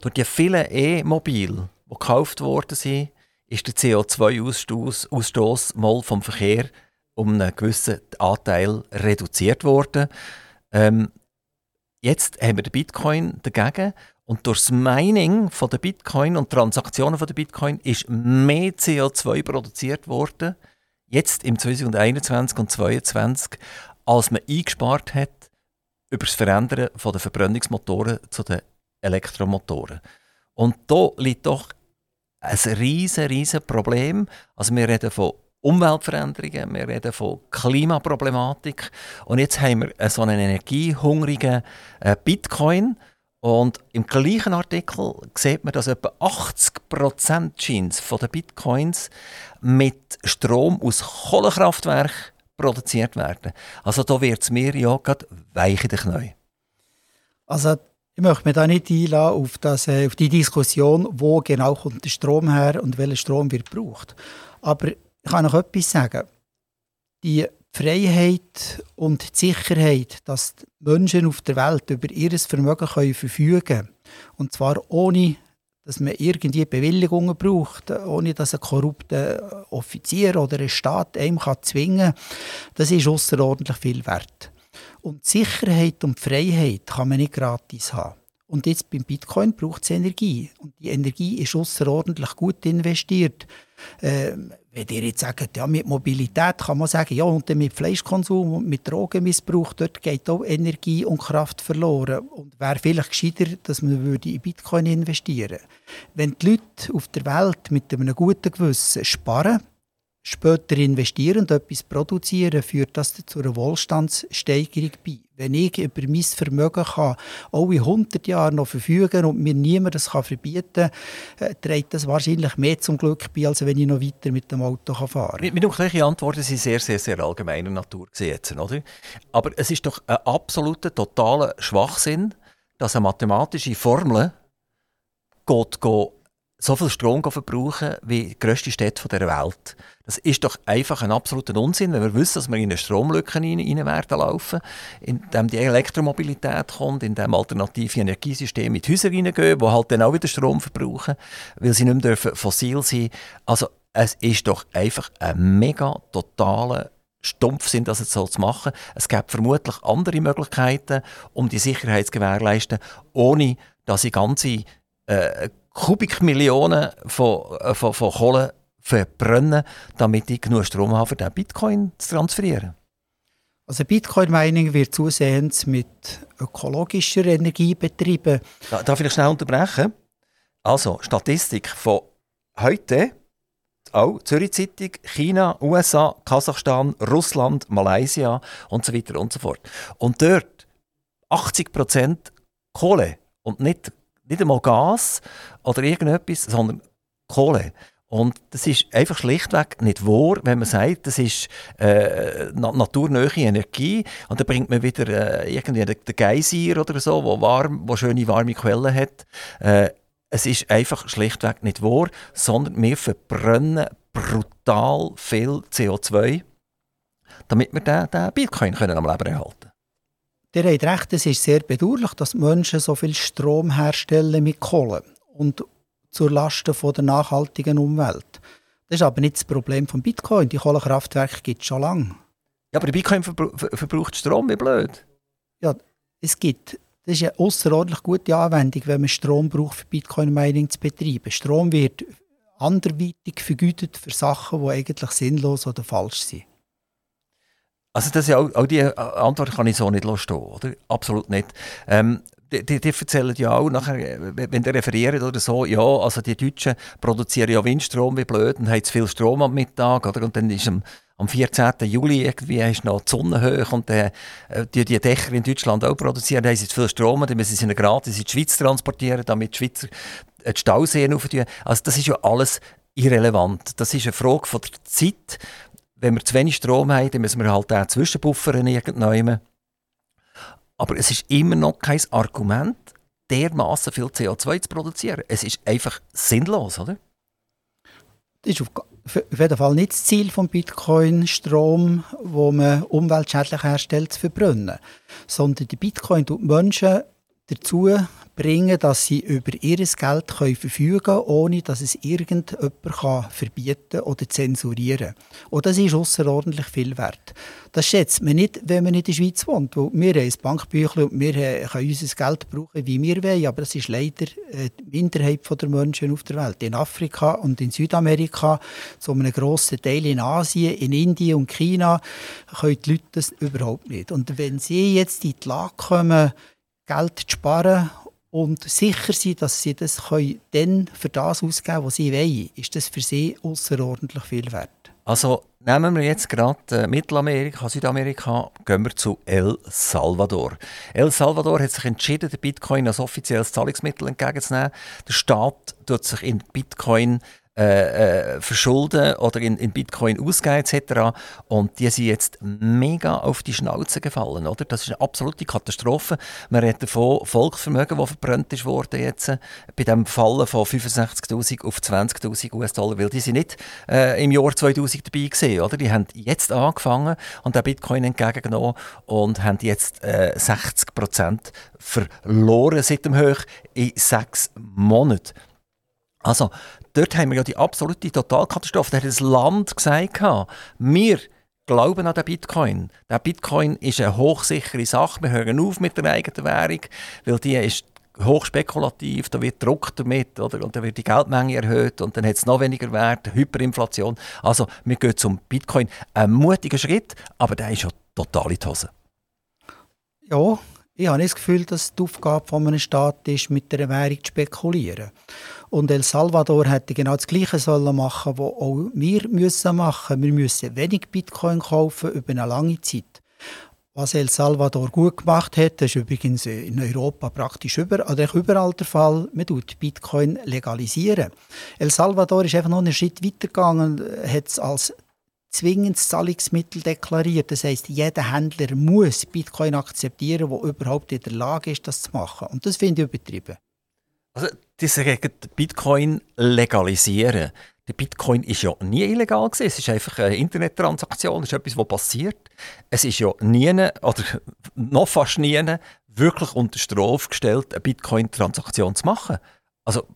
Durch die vielen E-Mobile, die gekauft worden sind, ist der CO2-Ausstoß mal vom Verkehr um einen gewissen Anteil reduziert worden. Ähm, Jetzt haben wir den Bitcoin dagegen und durch das Mining von der Bitcoin und Transaktionen von der Bitcoin ist mehr CO2 produziert worden, jetzt im 2021 und 2022, als man eingespart hat über das Verändern von den Verbrennungsmotoren zu den Elektromotoren. Und da liegt doch ein riesen, riesen Problem. Also wir reden von Umweltveränderungen, wir reden von Klimaproblematik und jetzt haben wir so einen energiehungrigen äh, Bitcoin und im gleichen Artikel sieht man, dass etwa 80% Jeans von den Bitcoins mit Strom aus Kohlekraftwerken produziert werden. Also da wird es mir ja gerade weich in den Knien. Also ich möchte mich da nicht einladen auf, das, äh, auf die Diskussion, wo genau kommt der Strom her und welcher Strom wird gebraucht. Aber ich kann noch etwas sagen. Die Freiheit und die Sicherheit, dass die Menschen auf der Welt über ihr Vermögen können verfügen können, und zwar ohne, dass man irgendwie Bewilligungen braucht, ohne dass ein korrupter Offizier oder ein Staat einem kann zwingen kann, das ist außerordentlich viel wert. Und die Sicherheit und die Freiheit kann man nicht gratis haben. Und jetzt beim Bitcoin braucht es Energie. Und die Energie ist außerordentlich gut investiert. Ähm, wenn ihr jetzt sagt, ja, mit Mobilität kann man sagen, ja, und dann mit Fleischkonsum und mit Drogenmissbrauch, dort geht auch Energie und Kraft verloren. Und wäre vielleicht gescheiter, dass man würde in Bitcoin investieren. Wenn die Leute auf der Welt mit einem guten Gewissen sparen, später investieren und etwas produzieren, führt das zu einer Wohlstandssteigerung bei. Wenn ich über mein Vermögen kann, auch in 100 Jahren noch verfügen und mir niemand das kann verbieten kann, äh, trägt das wahrscheinlich mehr zum Glück bei, als wenn ich noch weiter mit dem Auto fahren kann. Meine gleiche Antworten sind sehr, sehr, sehr allgemeiner Natur gesetzt, oder? Aber es ist doch ein absoluter, totaler Schwachsinn, dass eine mathematische Formel geht, geht so viel Strom verbrauchen wie die grösste Stadt dieser Welt. Das ist doch einfach ein absoluter Unsinn, wenn wir wissen, dass wir in eine Stromlücke rein, werden laufen, indem die Elektromobilität kommt, indem alternative Energiesysteme in die Häuser reingehen, die halt dann auch wieder Strom verbrauchen, weil sie nicht mehr fossil sein Also es ist doch einfach ein mega totaler Stumpfsinn, das jetzt so zu machen. Es gibt vermutlich andere Möglichkeiten, um die Sicherheit zu gewährleisten, ohne dass ich ganze äh, Kubikmillionen von, äh, von, von Kohle verbrennen, damit ich genug Strom habe, für den Bitcoin zu transferieren. Also Bitcoin-Mining wird zusehends mit ökologischer Energie betrieben. Darf ich schnell unterbrechen? Also, Statistik von heute, auch Zürich Zeitung, China, USA, Kasachstan, Russland, Malaysia und so weiter und so fort. Und dort 80% Kohle und nicht nicht einmal Gas oder irgendetwas, sondern Kohle. Und das ist einfach schlichtweg nicht wahr, wenn man sagt, das ist äh, naturnähe Energie und dann bringt man wieder äh, irgendwie den, den Geysir oder so, wo, warm, wo schöne warme Quellen hat. Äh, es ist einfach schlichtweg nicht wahr, sondern wir verbrennen brutal viel CO2, damit wir den, den Bitcoin können am Leben erhalten Ihr habt recht, es ist sehr bedauerlich, dass Menschen so viel Strom herstellen mit Kohle. Und zur Lasten von der nachhaltigen Umwelt. Das ist aber nicht das Problem von Bitcoin. Die Kohlekraftwerke gibt es schon lange. Ja, aber der Bitcoin verbr verbraucht Strom, wie blöd. Ja, es gibt. Das ist eine außerordentlich gute Anwendung, wenn man Strom braucht, für Bitcoin-Mining zu betreiben. Strom wird anderweitig vergütet für Sachen, die eigentlich sinnlos oder falsch sind. Also das ist auch, auch die Antwort kann ich so nicht stehen, oder? Absolut nicht. Ähm, die, die, die, erzählen ja auch nachher, wenn die referieren oder so, ja, also die Deutschen produzieren ja Windstrom wie blöd und haben zu viel Strom am Mittag, oder? Und dann ist am, am 14. Juli irgendwie ist noch die Sonne hoch und äh, die, die Dächer in Deutschland auch produzieren, haben sie zu viel Strom, dann müssen sie gratis in die Schweiz transportieren, damit die Schweizer äh, die Stauseen auftun. Also das ist ja alles irrelevant. Das ist eine Frage von der Zeit. Wenn wir zu wenig Strom haben, dann müssen wir halt auch zwischenbuffern irgendwann. Aber es ist immer noch kein Argument, dermaßen viel CO2 zu produzieren. Es ist einfach sinnlos, oder? Das ist auf, jeden Fall nicht das Ziel von Bitcoin, Strom, wo man umweltschädlich herstellt, zu verbrennen. Sondern die Bitcoin tut Menschen dazu bringen, dass sie über ihr Geld können verfügen können, ohne dass es irgendjemand kann verbieten oder zensurieren kann. Und das ist außerordentlich viel wert. Das schätzt man nicht, wenn man in der Schweiz wohnt. Weil wir haben ein Bankbüchlein und wir können unser Geld brauchen, wie wir wollen. Aber das ist leider äh, die Minderheit der Menschen auf der Welt. In Afrika und in Südamerika, zu einem grossen Teil in Asien, in Indien und China, können die Leute das überhaupt nicht. Und wenn sie jetzt in die Lage kommen, Geld zu sparen und sicher sind, dass sie das können dann für das ausgeben was sie wollen, ist das für sie außerordentlich viel wert. Also nehmen wir jetzt gerade äh, Mittelamerika, Südamerika, gehen wir zu El Salvador. El Salvador hat sich entschieden, den Bitcoin als offizielles Zahlungsmittel entgegenzunehmen. Der Staat tut sich in Bitcoin äh, äh, verschulden oder in, in Bitcoin ausgeben etc. Und die sind jetzt mega auf die Schnauze gefallen. Oder? Das ist eine absolute Katastrophe. Man redet davon, Volksvermögen, das verbrannt ist worden jetzt, äh, bei dem Fallen von 65'000 auf 20'000 US-Dollar, weil die sind nicht äh, im Jahr 2000 dabei gewesen, oder? Die haben jetzt angefangen und den Bitcoin entgegengenommen und haben jetzt äh, 60% verloren seit dem Hoch in sechs Monaten. Also, dort haben wir ja die absolute Totalkatastrophe. Da hat das Land gesagt, wir glauben an den Bitcoin. Der Bitcoin ist eine hochsichere Sache. Wir hören auf mit der eigenen Währung, weil die ist hochspekulativ, da wird Druck damit, oder? und dann wird die Geldmenge erhöht und dann hat es noch weniger Wert, Hyperinflation. Also wir gehen zum Bitcoin. Ein mutiger Schritt, aber der ist ja total in die Hose. Ja, ich habe nicht das Gefühl, dass die Aufgabe von einem Staat ist, mit der Währung zu spekulieren. Und El Salvador hätte genau das Gleiche sollen machen, was auch wir müssen machen. Wir müssen wenig Bitcoin kaufen über eine lange Zeit. Was El Salvador gut gemacht hat, das ist übrigens in Europa praktisch über, oder überall der Fall, man tut Bitcoin legalisieren. El Salvador ist einfach noch einen Schritt weitergegangen, hat es als zwingendes Zahlungsmittel deklariert. Das heißt, jeder Händler muss Bitcoin akzeptieren, der überhaupt in der Lage ist, das zu machen. Und das finde ich übertrieben. Also, die sagen, Bitcoin legalisieren. Der Bitcoin ist ja nie illegal gewesen. Es ist einfach eine Internettransaktion. Es ist etwas, was passiert. Es ist ja nie, oder noch fast nie, wirklich unter Strafe gestellt, eine Bitcoin-Transaktion zu machen. Also,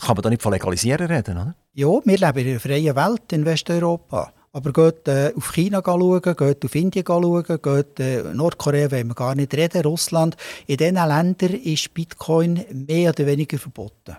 kann man da nicht von legalisieren reden, oder? Ja, wir leben in einer freien Welt in Westeuropa. Aber geht äh, auf China schauen, geht auf Indien schauen, geht äh, Nordkorea wollen wir gar nicht reden, Russland. In diesen Ländern ist Bitcoin mehr oder weniger verboten.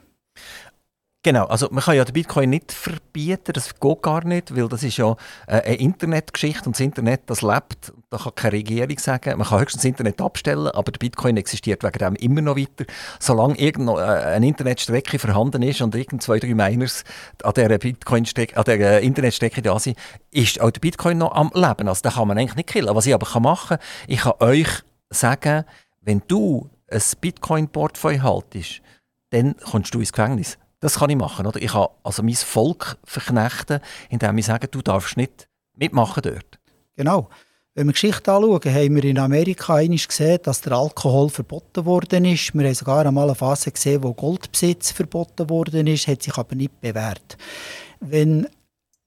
Genau, also man kann ja den Bitcoin nicht verbieten, das geht gar nicht, weil das ist ja äh, eine Internetgeschichte und das Internet, das lebt, da kann keine Regierung sagen, man kann höchstens das Internet abstellen, aber der Bitcoin existiert wegen dem immer noch weiter. Solange irgendeine äh, Internetstrecke vorhanden ist und irgend zwei, drei Miners an dieser, Bitcoin an dieser Internetstrecke da sind, ist auch der Bitcoin noch am Leben. Also da kann man eigentlich nicht killen. Was ich aber machen kann, ich kann euch sagen, wenn du ein Bitcoin-Portfolio haltest, dann kommst du ins Gefängnis Das kann ich machen. Oder? Ich kann also mein Volk verknechten, indem ich sage, du darfst nicht mitmachen dort. Genau. Wenn wir Geschichte anschauen, haben wir in Amerika einmal gesehen, dass der Alkohol verboten worden ist. Wir haben sogar einmal eine Phase gesehen, wo Goldbesitz verboten worden ist, hat sich aber nicht bewährt. Wenn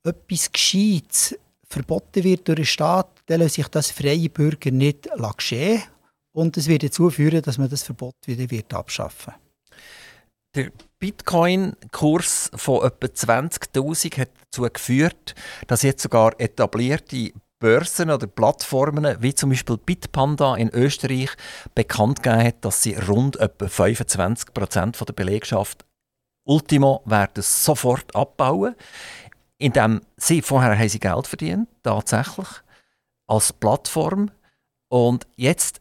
etwas Gescheites verboten wird durch den Staat, dann lässt sich das freie Bürger nicht geschehen. Und es wird dazu führen, dass man das Verbot wieder wird abschaffen Der Bitcoin-Kurs von etwa 20.000 hat dazu geführt, dass jetzt sogar etablierte Börsen oder Plattformen wie zum Beispiel Bitpanda in Österreich bekannt gegeben hat, dass sie rund etwa 25 Prozent der Belegschaft Ultimo werden sofort abbauen, indem sie vorher haben sie Geld verdient, tatsächlich als Plattform. Und jetzt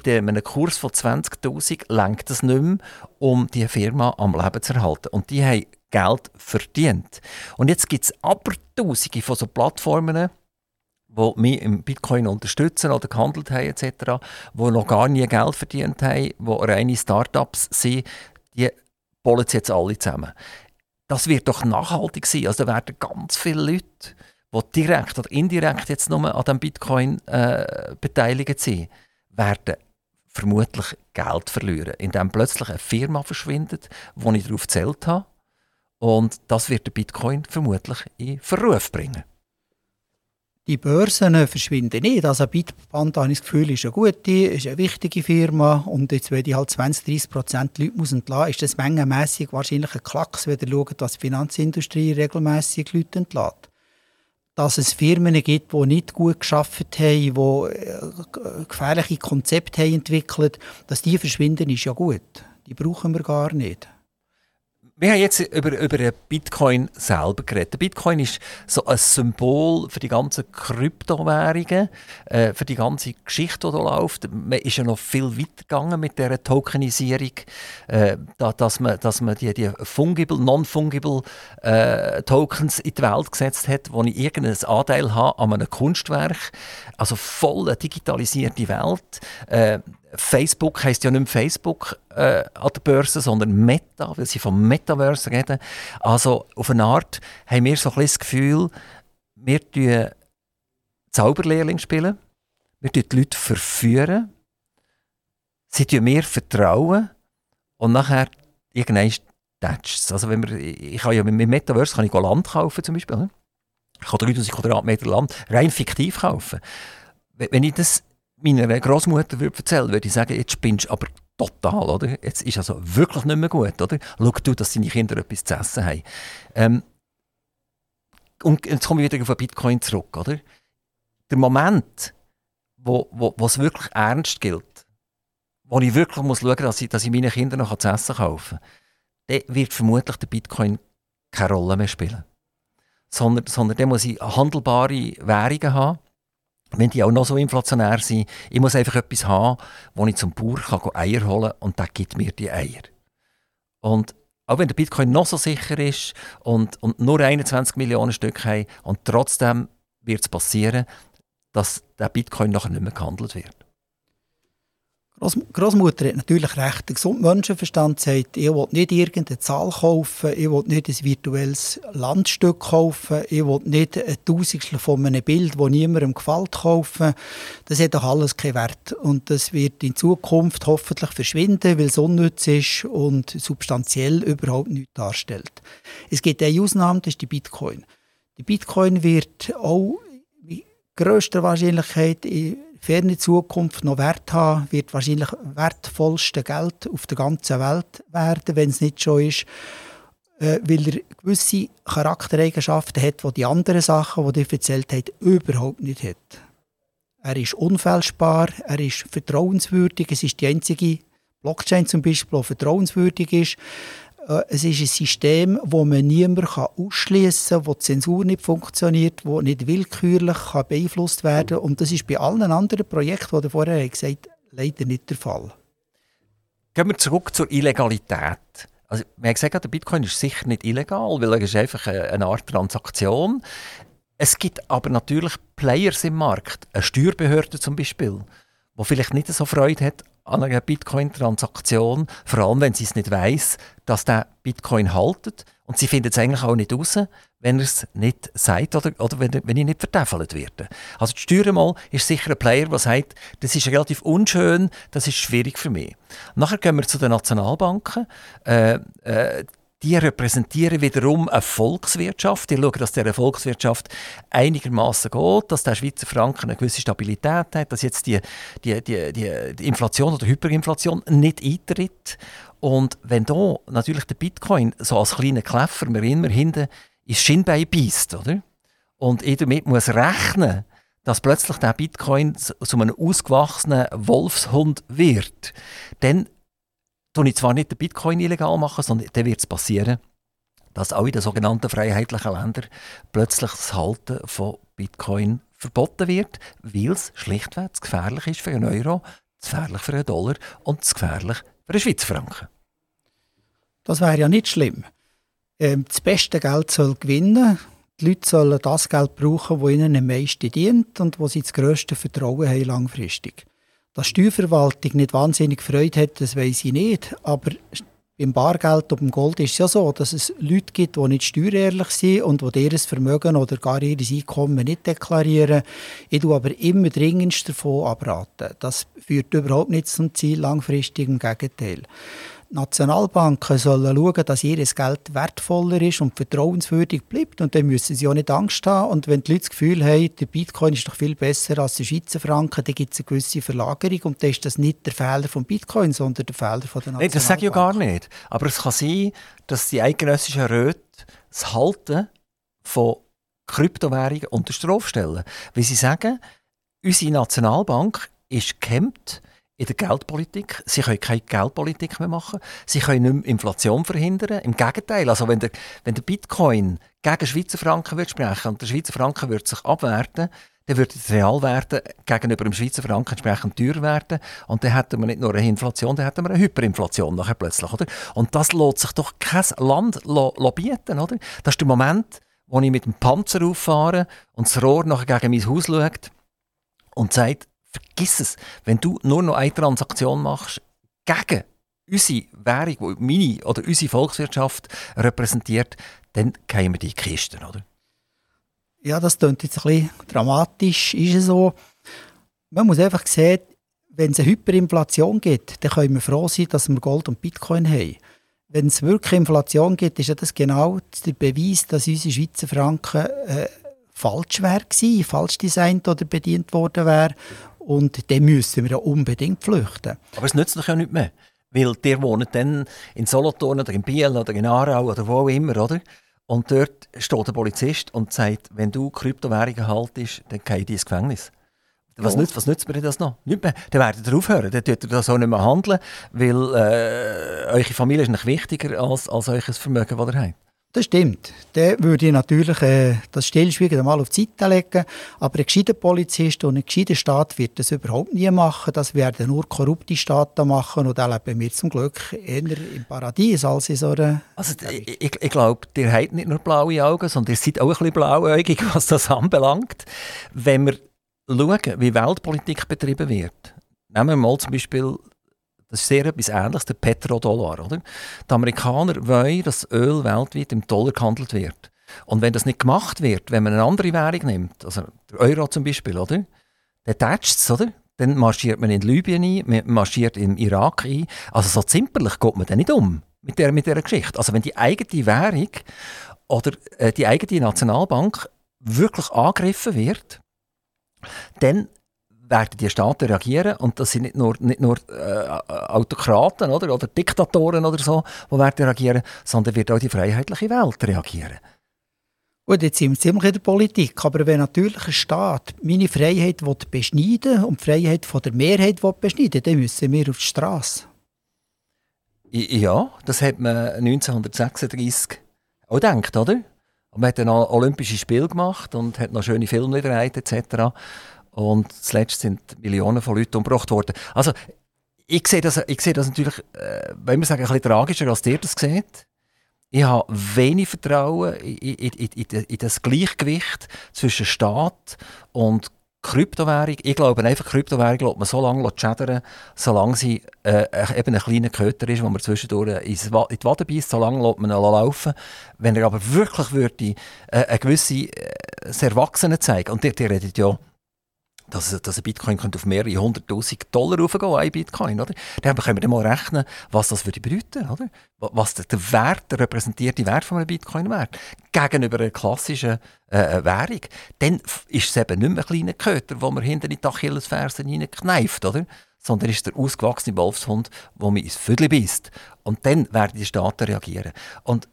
bei einem Kurs von 20.000 lenkt es nicht mehr, um die Firma am Leben zu erhalten. Und die haben Geld verdient. Und jetzt gibt es aber Tausende von so Plattformen, die mich im Bitcoin unterstützen oder gehandelt haben etc., die noch gar nie Geld verdient haben, die reine Startups sind, die bollen jetzt alle zusammen. Das wird doch nachhaltig sein. Also da werden ganz viele Leute, die direkt oder indirekt jetzt nur an dem Bitcoin äh, beteiligt sind, werden vermutlich Geld verlieren, indem plötzlich eine Firma verschwindet, wo ich darauf gezählt habe. Und das wird der Bitcoin vermutlich in Verruf bringen die Börsen verschwinden nicht. Also Bitpanda, habe ich das Gefühl, ist eine gute, ist eine wichtige Firma und jetzt, wenn die halt 20, 30 Prozent Leute muss entlassen, ist das mengenmässig wahrscheinlich ein Klacks, wenn ihr schaut, was die Finanzindustrie regelmässig Leute entlässt. Dass es Firmen gibt, die nicht gut geschafft haben, die äh, gefährliche Konzepte haben entwickelt, dass die verschwinden, ist ja gut. Die brauchen wir gar nicht wir haben jetzt über, über Bitcoin selber geredet. Bitcoin ist so ein Symbol für die ganzen Kryptowährungen, äh, für die ganze Geschichte, die da läuft. Man ist ja noch viel weiter gegangen mit dieser Tokenisierung, äh, da, dass man, dass man die, die fungible, non-fungible äh, Tokens in die Welt gesetzt hat, wo ich irgendeinen Anteil habe an einem Kunstwerk. Also voll eine digitalisierte Welt. Facebook heisst ja nicht Facebook äh, an der Börse, sondern Meta, weil sie vom Metaverse reden. Also auf eine Art haben wir so ein das Gefühl, wir spielen Zauberlehrling spielen, wir die Leute verführen, sie tun mir vertrauen und nachher irgendwann tätscht Also wenn wir, ich kann ja mit Metaverse kann ich Land kaufen zum Beispiel. Ne? Ich kann 3000 Quadratmeter Land rein fiktiv kaufen. Wenn ich das meiner Großmutter würde erzählen, würde ich sagen, jetzt spinnst du aber total, oder? Jetzt ist also wirklich nicht mehr gut, oder? Schau du, dass deine Kinder etwas zu essen haben. Ähm, und jetzt komme ich wieder auf Bitcoin zurück, oder? Der Moment, wo, wo, wo es wirklich ernst gilt, wo ich wirklich muss schauen muss, dass ich, dass ich meinen Kindern noch zu essen kaufen kann, wird vermutlich der Bitcoin keine Rolle mehr spielen. Sondern, sondern dann muss ich handelbare Währungen haben, wenn die auch noch so inflationär sind, ich muss einfach etwas haben, wo ich zum Bauer kann Eier holen kann und der gibt mir die Eier. Und auch wenn der Bitcoin noch so sicher ist und, und nur 21 Millionen Stück haben und trotzdem wird es passieren, dass der Bitcoin nachher nicht mehr gehandelt wird. Groß, Großmutter hat natürlich recht. Der gesunde Menschenverstand sagt, ich will nicht irgendeine Zahl kaufen, ich will nicht ein virtuelles Landstück kaufen, ich will nicht ein Tausendstel von einem Bild, das niemandem gefällt, kaufen. Das hat doch alles keinen Wert. Und das wird in Zukunft hoffentlich verschwinden, weil es unnütz ist und substanziell überhaupt nichts darstellt. Es gibt eine Ausnahme, das ist die Bitcoin. Die Bitcoin wird auch mit grösster Wahrscheinlichkeit ferne Zukunft noch Wert haben, wird wahrscheinlich wertvollste Geld auf der ganzen Welt werden, wenn es nicht schon ist, äh, weil er gewisse Charaktereigenschaften hat, die die anderen Sachen, die ihr erzählt habt, überhaupt nicht hat. Er ist unfehlbar, er ist vertrauenswürdig, es ist die einzige Blockchain zum Beispiel, die vertrauenswürdig ist. Äh, es ist ein System, wo man niemand ausschließen kann, wo die Zensur nicht funktioniert, wo nicht willkürlich beeinflusst werden kann. Und das ist bei allen anderen Projekten, die vorher gesagt leider nicht der Fall. Gehen wir zurück zur Illegalität. Also, wir haben gesagt, der Bitcoin ist sicher nicht illegal, weil er ist einfach eine Art Transaktion. Es gibt aber natürlich Players im Markt, eine Steuerbehörde zum Beispiel, die vielleicht nicht so Freude hat an einer Bitcoin-Transaktion, vor allem wenn sie es nicht weiß, dass der Bitcoin haltet. Und sie findet es eigentlich auch nicht raus, wenn er es nicht sagt oder, oder wenn, wenn ich nicht verteufelt werde. Also die Steuermal ist sicher ein Player, der sagt, das ist relativ unschön, das ist schwierig für mich. Nachher gehen wir zu den Nationalbanken. Äh, äh, die repräsentieren wiederum eine Volkswirtschaft. Die schauen, dass der Volkswirtschaft einigermaßen geht, dass der Schweizer Franken eine gewisse Stabilität hat, dass jetzt die, die, die, die Inflation oder Hyperinflation nicht eintritt. Und wenn da natürlich der Bitcoin so als kleiner Kläffer mir immer hinten ins Schienbein beißt, oder? Und ich damit muss rechnen, dass plötzlich der Bitcoin zu einem ausgewachsenen Wolfshund wird, dann tue ich zwar nicht den Bitcoin illegal machen, sondern dann wird es passieren, dass auch in den sogenannten freiheitlichen Ländern plötzlich das Halten von Bitcoin verboten wird, weil es schlichtweg gefährlich ist für einen Euro, gefährlich für einen Dollar und gefährlich für einen Schweizer Franken. Das wäre ja nicht schlimm. Ähm, das beste Geld soll gewinnen. Die Leute sollen das Geld brauchen, das ihnen am meisten dient und wo sie das grösste Vertrauen haben langfristig. Dass Steuerverwaltung nicht wahnsinnig Freude hat, das weiß ich nicht. Aber beim Bargeld und beim Gold ist es ja so, dass es Leute gibt, die nicht steuerehrlich sind und die ihr Vermögen oder gar ihr Einkommen nicht deklarieren. Ich tue aber immer dringendst davon abraten. Das führt überhaupt nicht zum Ziel langfristig, im Gegenteil. Nationalbanken sollen schauen, dass ihr Geld wertvoller ist und vertrauenswürdig bleibt. Und dann müssen sie auch nicht Angst haben. Und wenn die Leute das Gefühl haben, der Bitcoin ist doch viel besser als der Schweizer Franken, dann gibt es eine gewisse Verlagerung. Und dann ist das nicht der Fehler vom Bitcoin, sondern der Fehler von der Nationalbank. Nein, das sage ich ja gar nicht. Aber es kann sein, dass die eidgenössischen Räte das Halten von Kryptowährungen unter Strophe stellen. Weil sie sagen, unsere Nationalbank ist gehemmt in der Geldpolitik. Sie können keine Geldpolitik mehr machen. Sie können nicht mehr Inflation verhindern. Im Gegenteil, also wenn der, wenn der Bitcoin gegen Schweizer Franken wird sprechen und der Schweizer Franken wird sich abwerten, dann würde die Realwerte gegenüber dem Schweizer Franken entsprechend teuer werden. Und dann hätten wir nicht nur eine Inflation, dann hätten wir eine Hyperinflation nachher plötzlich. Oder? Und das lässt sich doch kein Land bieten. Oder? Das ist der Moment, wo ich mit dem Panzer auffahre und das Rohr nachher gegen mein Haus schaut und sagt, Vergiss es. Wenn du nur noch eine Transaktion machst gegen unsere Währung, die meine oder unsere Volkswirtschaft repräsentiert, dann gehen wir die Kisten, oder? Ja, das klingt jetzt ein bisschen dramatisch, ist es so. Man muss einfach sehen, wenn es eine Hyperinflation gibt, dann können wir froh sein, dass wir Gold und Bitcoin haben. Wenn es wirklich Inflation gibt, ist das genau der Beweis, dass unsere Schweizer Franken äh, falsch wäre, falsch designt oder bedient worden wäre. Und dann müssen wir ja unbedingt flüchten. Aber es nützt doch ja nicht mehr. Weil die wohnen dann in Solothurn oder in Biel oder in Aarau oder wo auch immer, oder? Und dort steht der Polizist und sagt, wenn du Kryptowährungen haltest, dann ich ins Gefängnis. Was, oh. nützt, was nützt mir das noch? Nicht mehr. Dann werdet ihr aufhören. Dann tut ihr das auch nicht mehr handeln, weil äh, eure Familie ist nicht wichtiger als, als euer Vermögen, das ihr habt. Das stimmt. Dann würde ich natürlich äh, das Stillschweigen einmal auf die Seite legen. Aber ein gescheiter Polizist und ein gescheiter Staat wird das überhaupt nie machen. Das werden nur korrupte Staaten machen. Und da leben wir zum Glück eher im Paradies als in so einer... Also, ich, ich, ich glaube, ihr habt nicht nur blaue Augen, sondern ihr seid auch ein bisschen blauäugig, was das anbelangt. Wenn wir schauen, wie Weltpolitik betrieben wird, nehmen wir mal zum Beispiel das ist sehr etwas Ähnliches, der Petrodollar. Oder? Die Amerikaner wollen, dass Öl weltweit im Dollar gehandelt wird. Und wenn das nicht gemacht wird, wenn man eine andere Währung nimmt, also der Euro zum Beispiel, oder? dann tätscht es? Dann marschiert man in Libyen ein, man marschiert im Irak ein. Also so zimperlich geht man dann nicht um mit dieser mit der Geschichte. Also wenn die eigene Währung oder äh, die eigene Nationalbank wirklich angegriffen wird, dann werden die Staaten reagieren und das sind nicht nur, nicht nur äh, Autokraten oder, oder Diktatoren oder so, die werden reagieren, sondern wird auch die freiheitliche Welt reagieren. Gut, jetzt sind wir ziemlich in der Politik, aber wenn natürlich ein Staat meine Freiheit beschneiden und die Freiheit von der Mehrheit beschneiden dann müssen wir auf die Straße. Ja, das hat man 1936 auch gedacht, oder? man hat dann Olympische Spiele gemacht und hat noch schöne Filme gedreht etc. Und zuletzt sind Millionen von Leuten umgebracht worden. Also, ich sehe das, ich sehe das natürlich, äh, wenn wir sagen, ein bisschen tragischer, als ihr das seht. Ich habe wenig Vertrauen in, in, in, in, das Gleichgewicht zwischen Staat und Kryptowährung, ich glaube einfach, Kryptowährung lässt man so lange schädern, solange sie äh, eben ein kleiner Köter ist, wo man zwischendurch in die Wade beißt, so lange lässt man ihn laufen. Wenn er aber wirklich würde, äh, eine gewisse äh, Erwachsene zeigen, und die, die redet ja dass, dass ein Bitcoin könnte auf mehrere hunderttausend Dollar raufgehen, ein Bitcoin, oder? Dann können wir dann mal rechnen, was das würde bedeuten, oder? Was der Wert, der repräsentierte Wert von einem Bitcoin wäre, gegenüber einer klassischen äh, äh, Währung. Dann ist es eben nicht mehr ein kleiner Köter, wo man hinter die Achillesfersen hineinkneift, oder? Sondern ist der ausgewachsene Wolfshund, der mir ins Vödel beißt. Und dann werden die Staaten reagieren. Und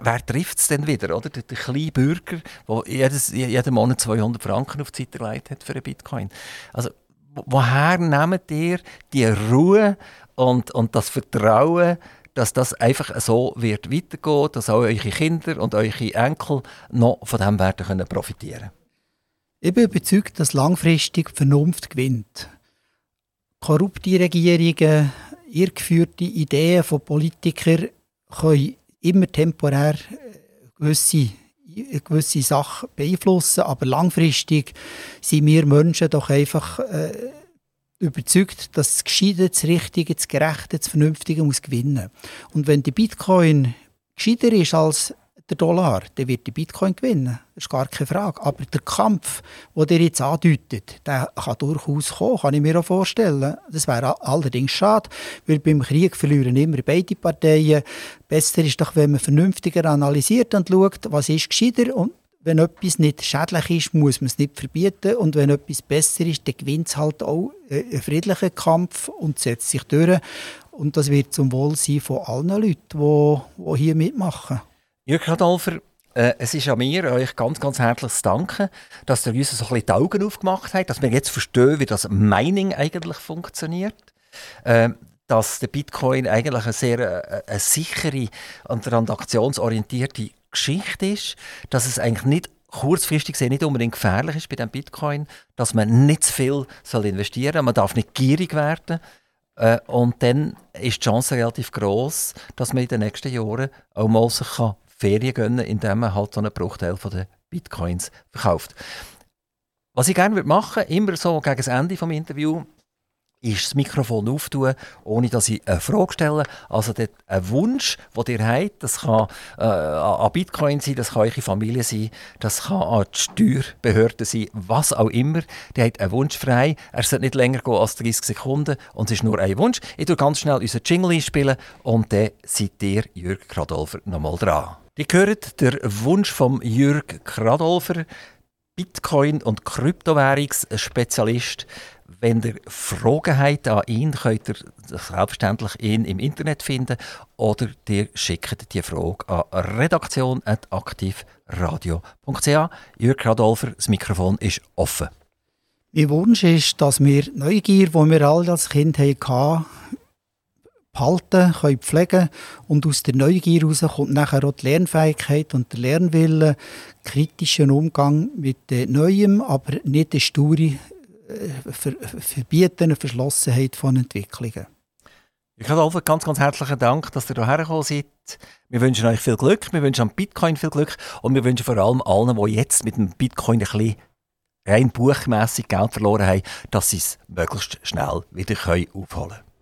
wer, trifft es denn wieder? Oder? Der, der kleine Bürger, der jedes, jeden Monat 200 Franken auf die Seite gelegt hat für einen Bitcoin. Also, woher nehmt ihr die Ruhe und, und das Vertrauen, dass das einfach so wird weitergehen, dass auch eure Kinder und eure Enkel noch von dem werden können profitieren Ich bin überzeugt, dass langfristig Vernunft gewinnt. Korrupte Regierungen, irrgeführte Ideen von Politikern können immer temporär äh, gewisse, gewisse Sachen beeinflussen, aber langfristig sind wir Menschen doch einfach äh, überzeugt, dass das Gescheite, das Richtige, das Gerechte, das Vernünftige muss gewinnen. Und wenn der Bitcoin gescheiter ist als der Dollar, dann wird der Bitcoin gewinnen. Das ist gar keine Frage. Aber der Kampf, den ihr jetzt andeutet, der kann durchaus kommen, kann ich mir auch vorstellen. Das wäre allerdings schade, weil beim Krieg verlieren immer beide Parteien. Besser ist doch, wenn man vernünftiger analysiert und schaut, was ist gescheiter und wenn etwas nicht schädlich ist, muss man es nicht verbieten. Und wenn etwas besser ist, dann gewinnt es halt auch äh, einen friedlichen Kampf und setzt sich durch. Und das wird zum Wohlsein von allen Leuten, die hier mitmachen. Jürg Adolfer, äh, es ist an mir, euch ganz, ganz herzlich zu danken, dass ihr uns so ein bisschen die Augen aufgemacht habt, dass wir jetzt verstehen, wie das Mining eigentlich funktioniert. Äh, dass der Bitcoin eigentlich eine sehr äh, eine sichere und transaktionsorientierte Geschichte ist, dass es eigentlich nicht kurzfristig gesehen nicht unbedingt gefährlich ist bei dem Bitcoin, dass man nicht zu viel soll investieren soll, man darf nicht gierig werden. Äh, und dann ist die Chance relativ groß, dass man in den nächsten Jahren auch mal sich kann Ferien gönnen, indem man halt so einen Bruchteil von den Bitcoins verkauft. Was ich gerne machen würde, immer so gegen das Ende des Interviews, ist das Mikrofon auftun, ohne dass ich eine Frage stelle. Also dort ein Wunsch, den ihr habt, das kann äh, an Bitcoin sein, das kann eure Familie sein, das kann an die Steuerbehörde sein, was auch immer. Der hat einen Wunsch frei. Er sollte nicht länger gehen als 30 Sekunden und es ist nur ein Wunsch. Ich tue ganz schnell unseren Jingle einspielen und dann seid ihr, Jürg Kradolfer, nochmal dran. Ihr hört den Wunsch von Jürg Kradolfer, Bitcoin- und Kryptowährungsspezialist. Wenn ihr Fragen habt an ihn, könnt ihr selbstverständlich ihn im Internet finden oder ihr schickt die Frage an redaktion.aktivradio.ch. Jürg Kradolfer, das Mikrofon ist offen. Mein Wunsch ist, dass wir Neugier, die wir alle als Kind hatten, behalten, können pflegen und aus der Neugier heraus kommt nachher auch die Lernfähigkeit und der Lernwille, kritischen Umgang mit Neuem, aber nicht eine sture äh, ver verbietene Verschlossenheit von Entwicklungen. Ich habe ganz, ganz herzlichen Dank, dass ihr hierher gekommen seid. Wir wünschen euch viel Glück, wir wünschen am Bitcoin viel Glück und wir wünschen vor allem allen, die jetzt mit dem Bitcoin ein bisschen rein buchmässig Geld verloren haben, dass sie es möglichst schnell wieder aufholen können.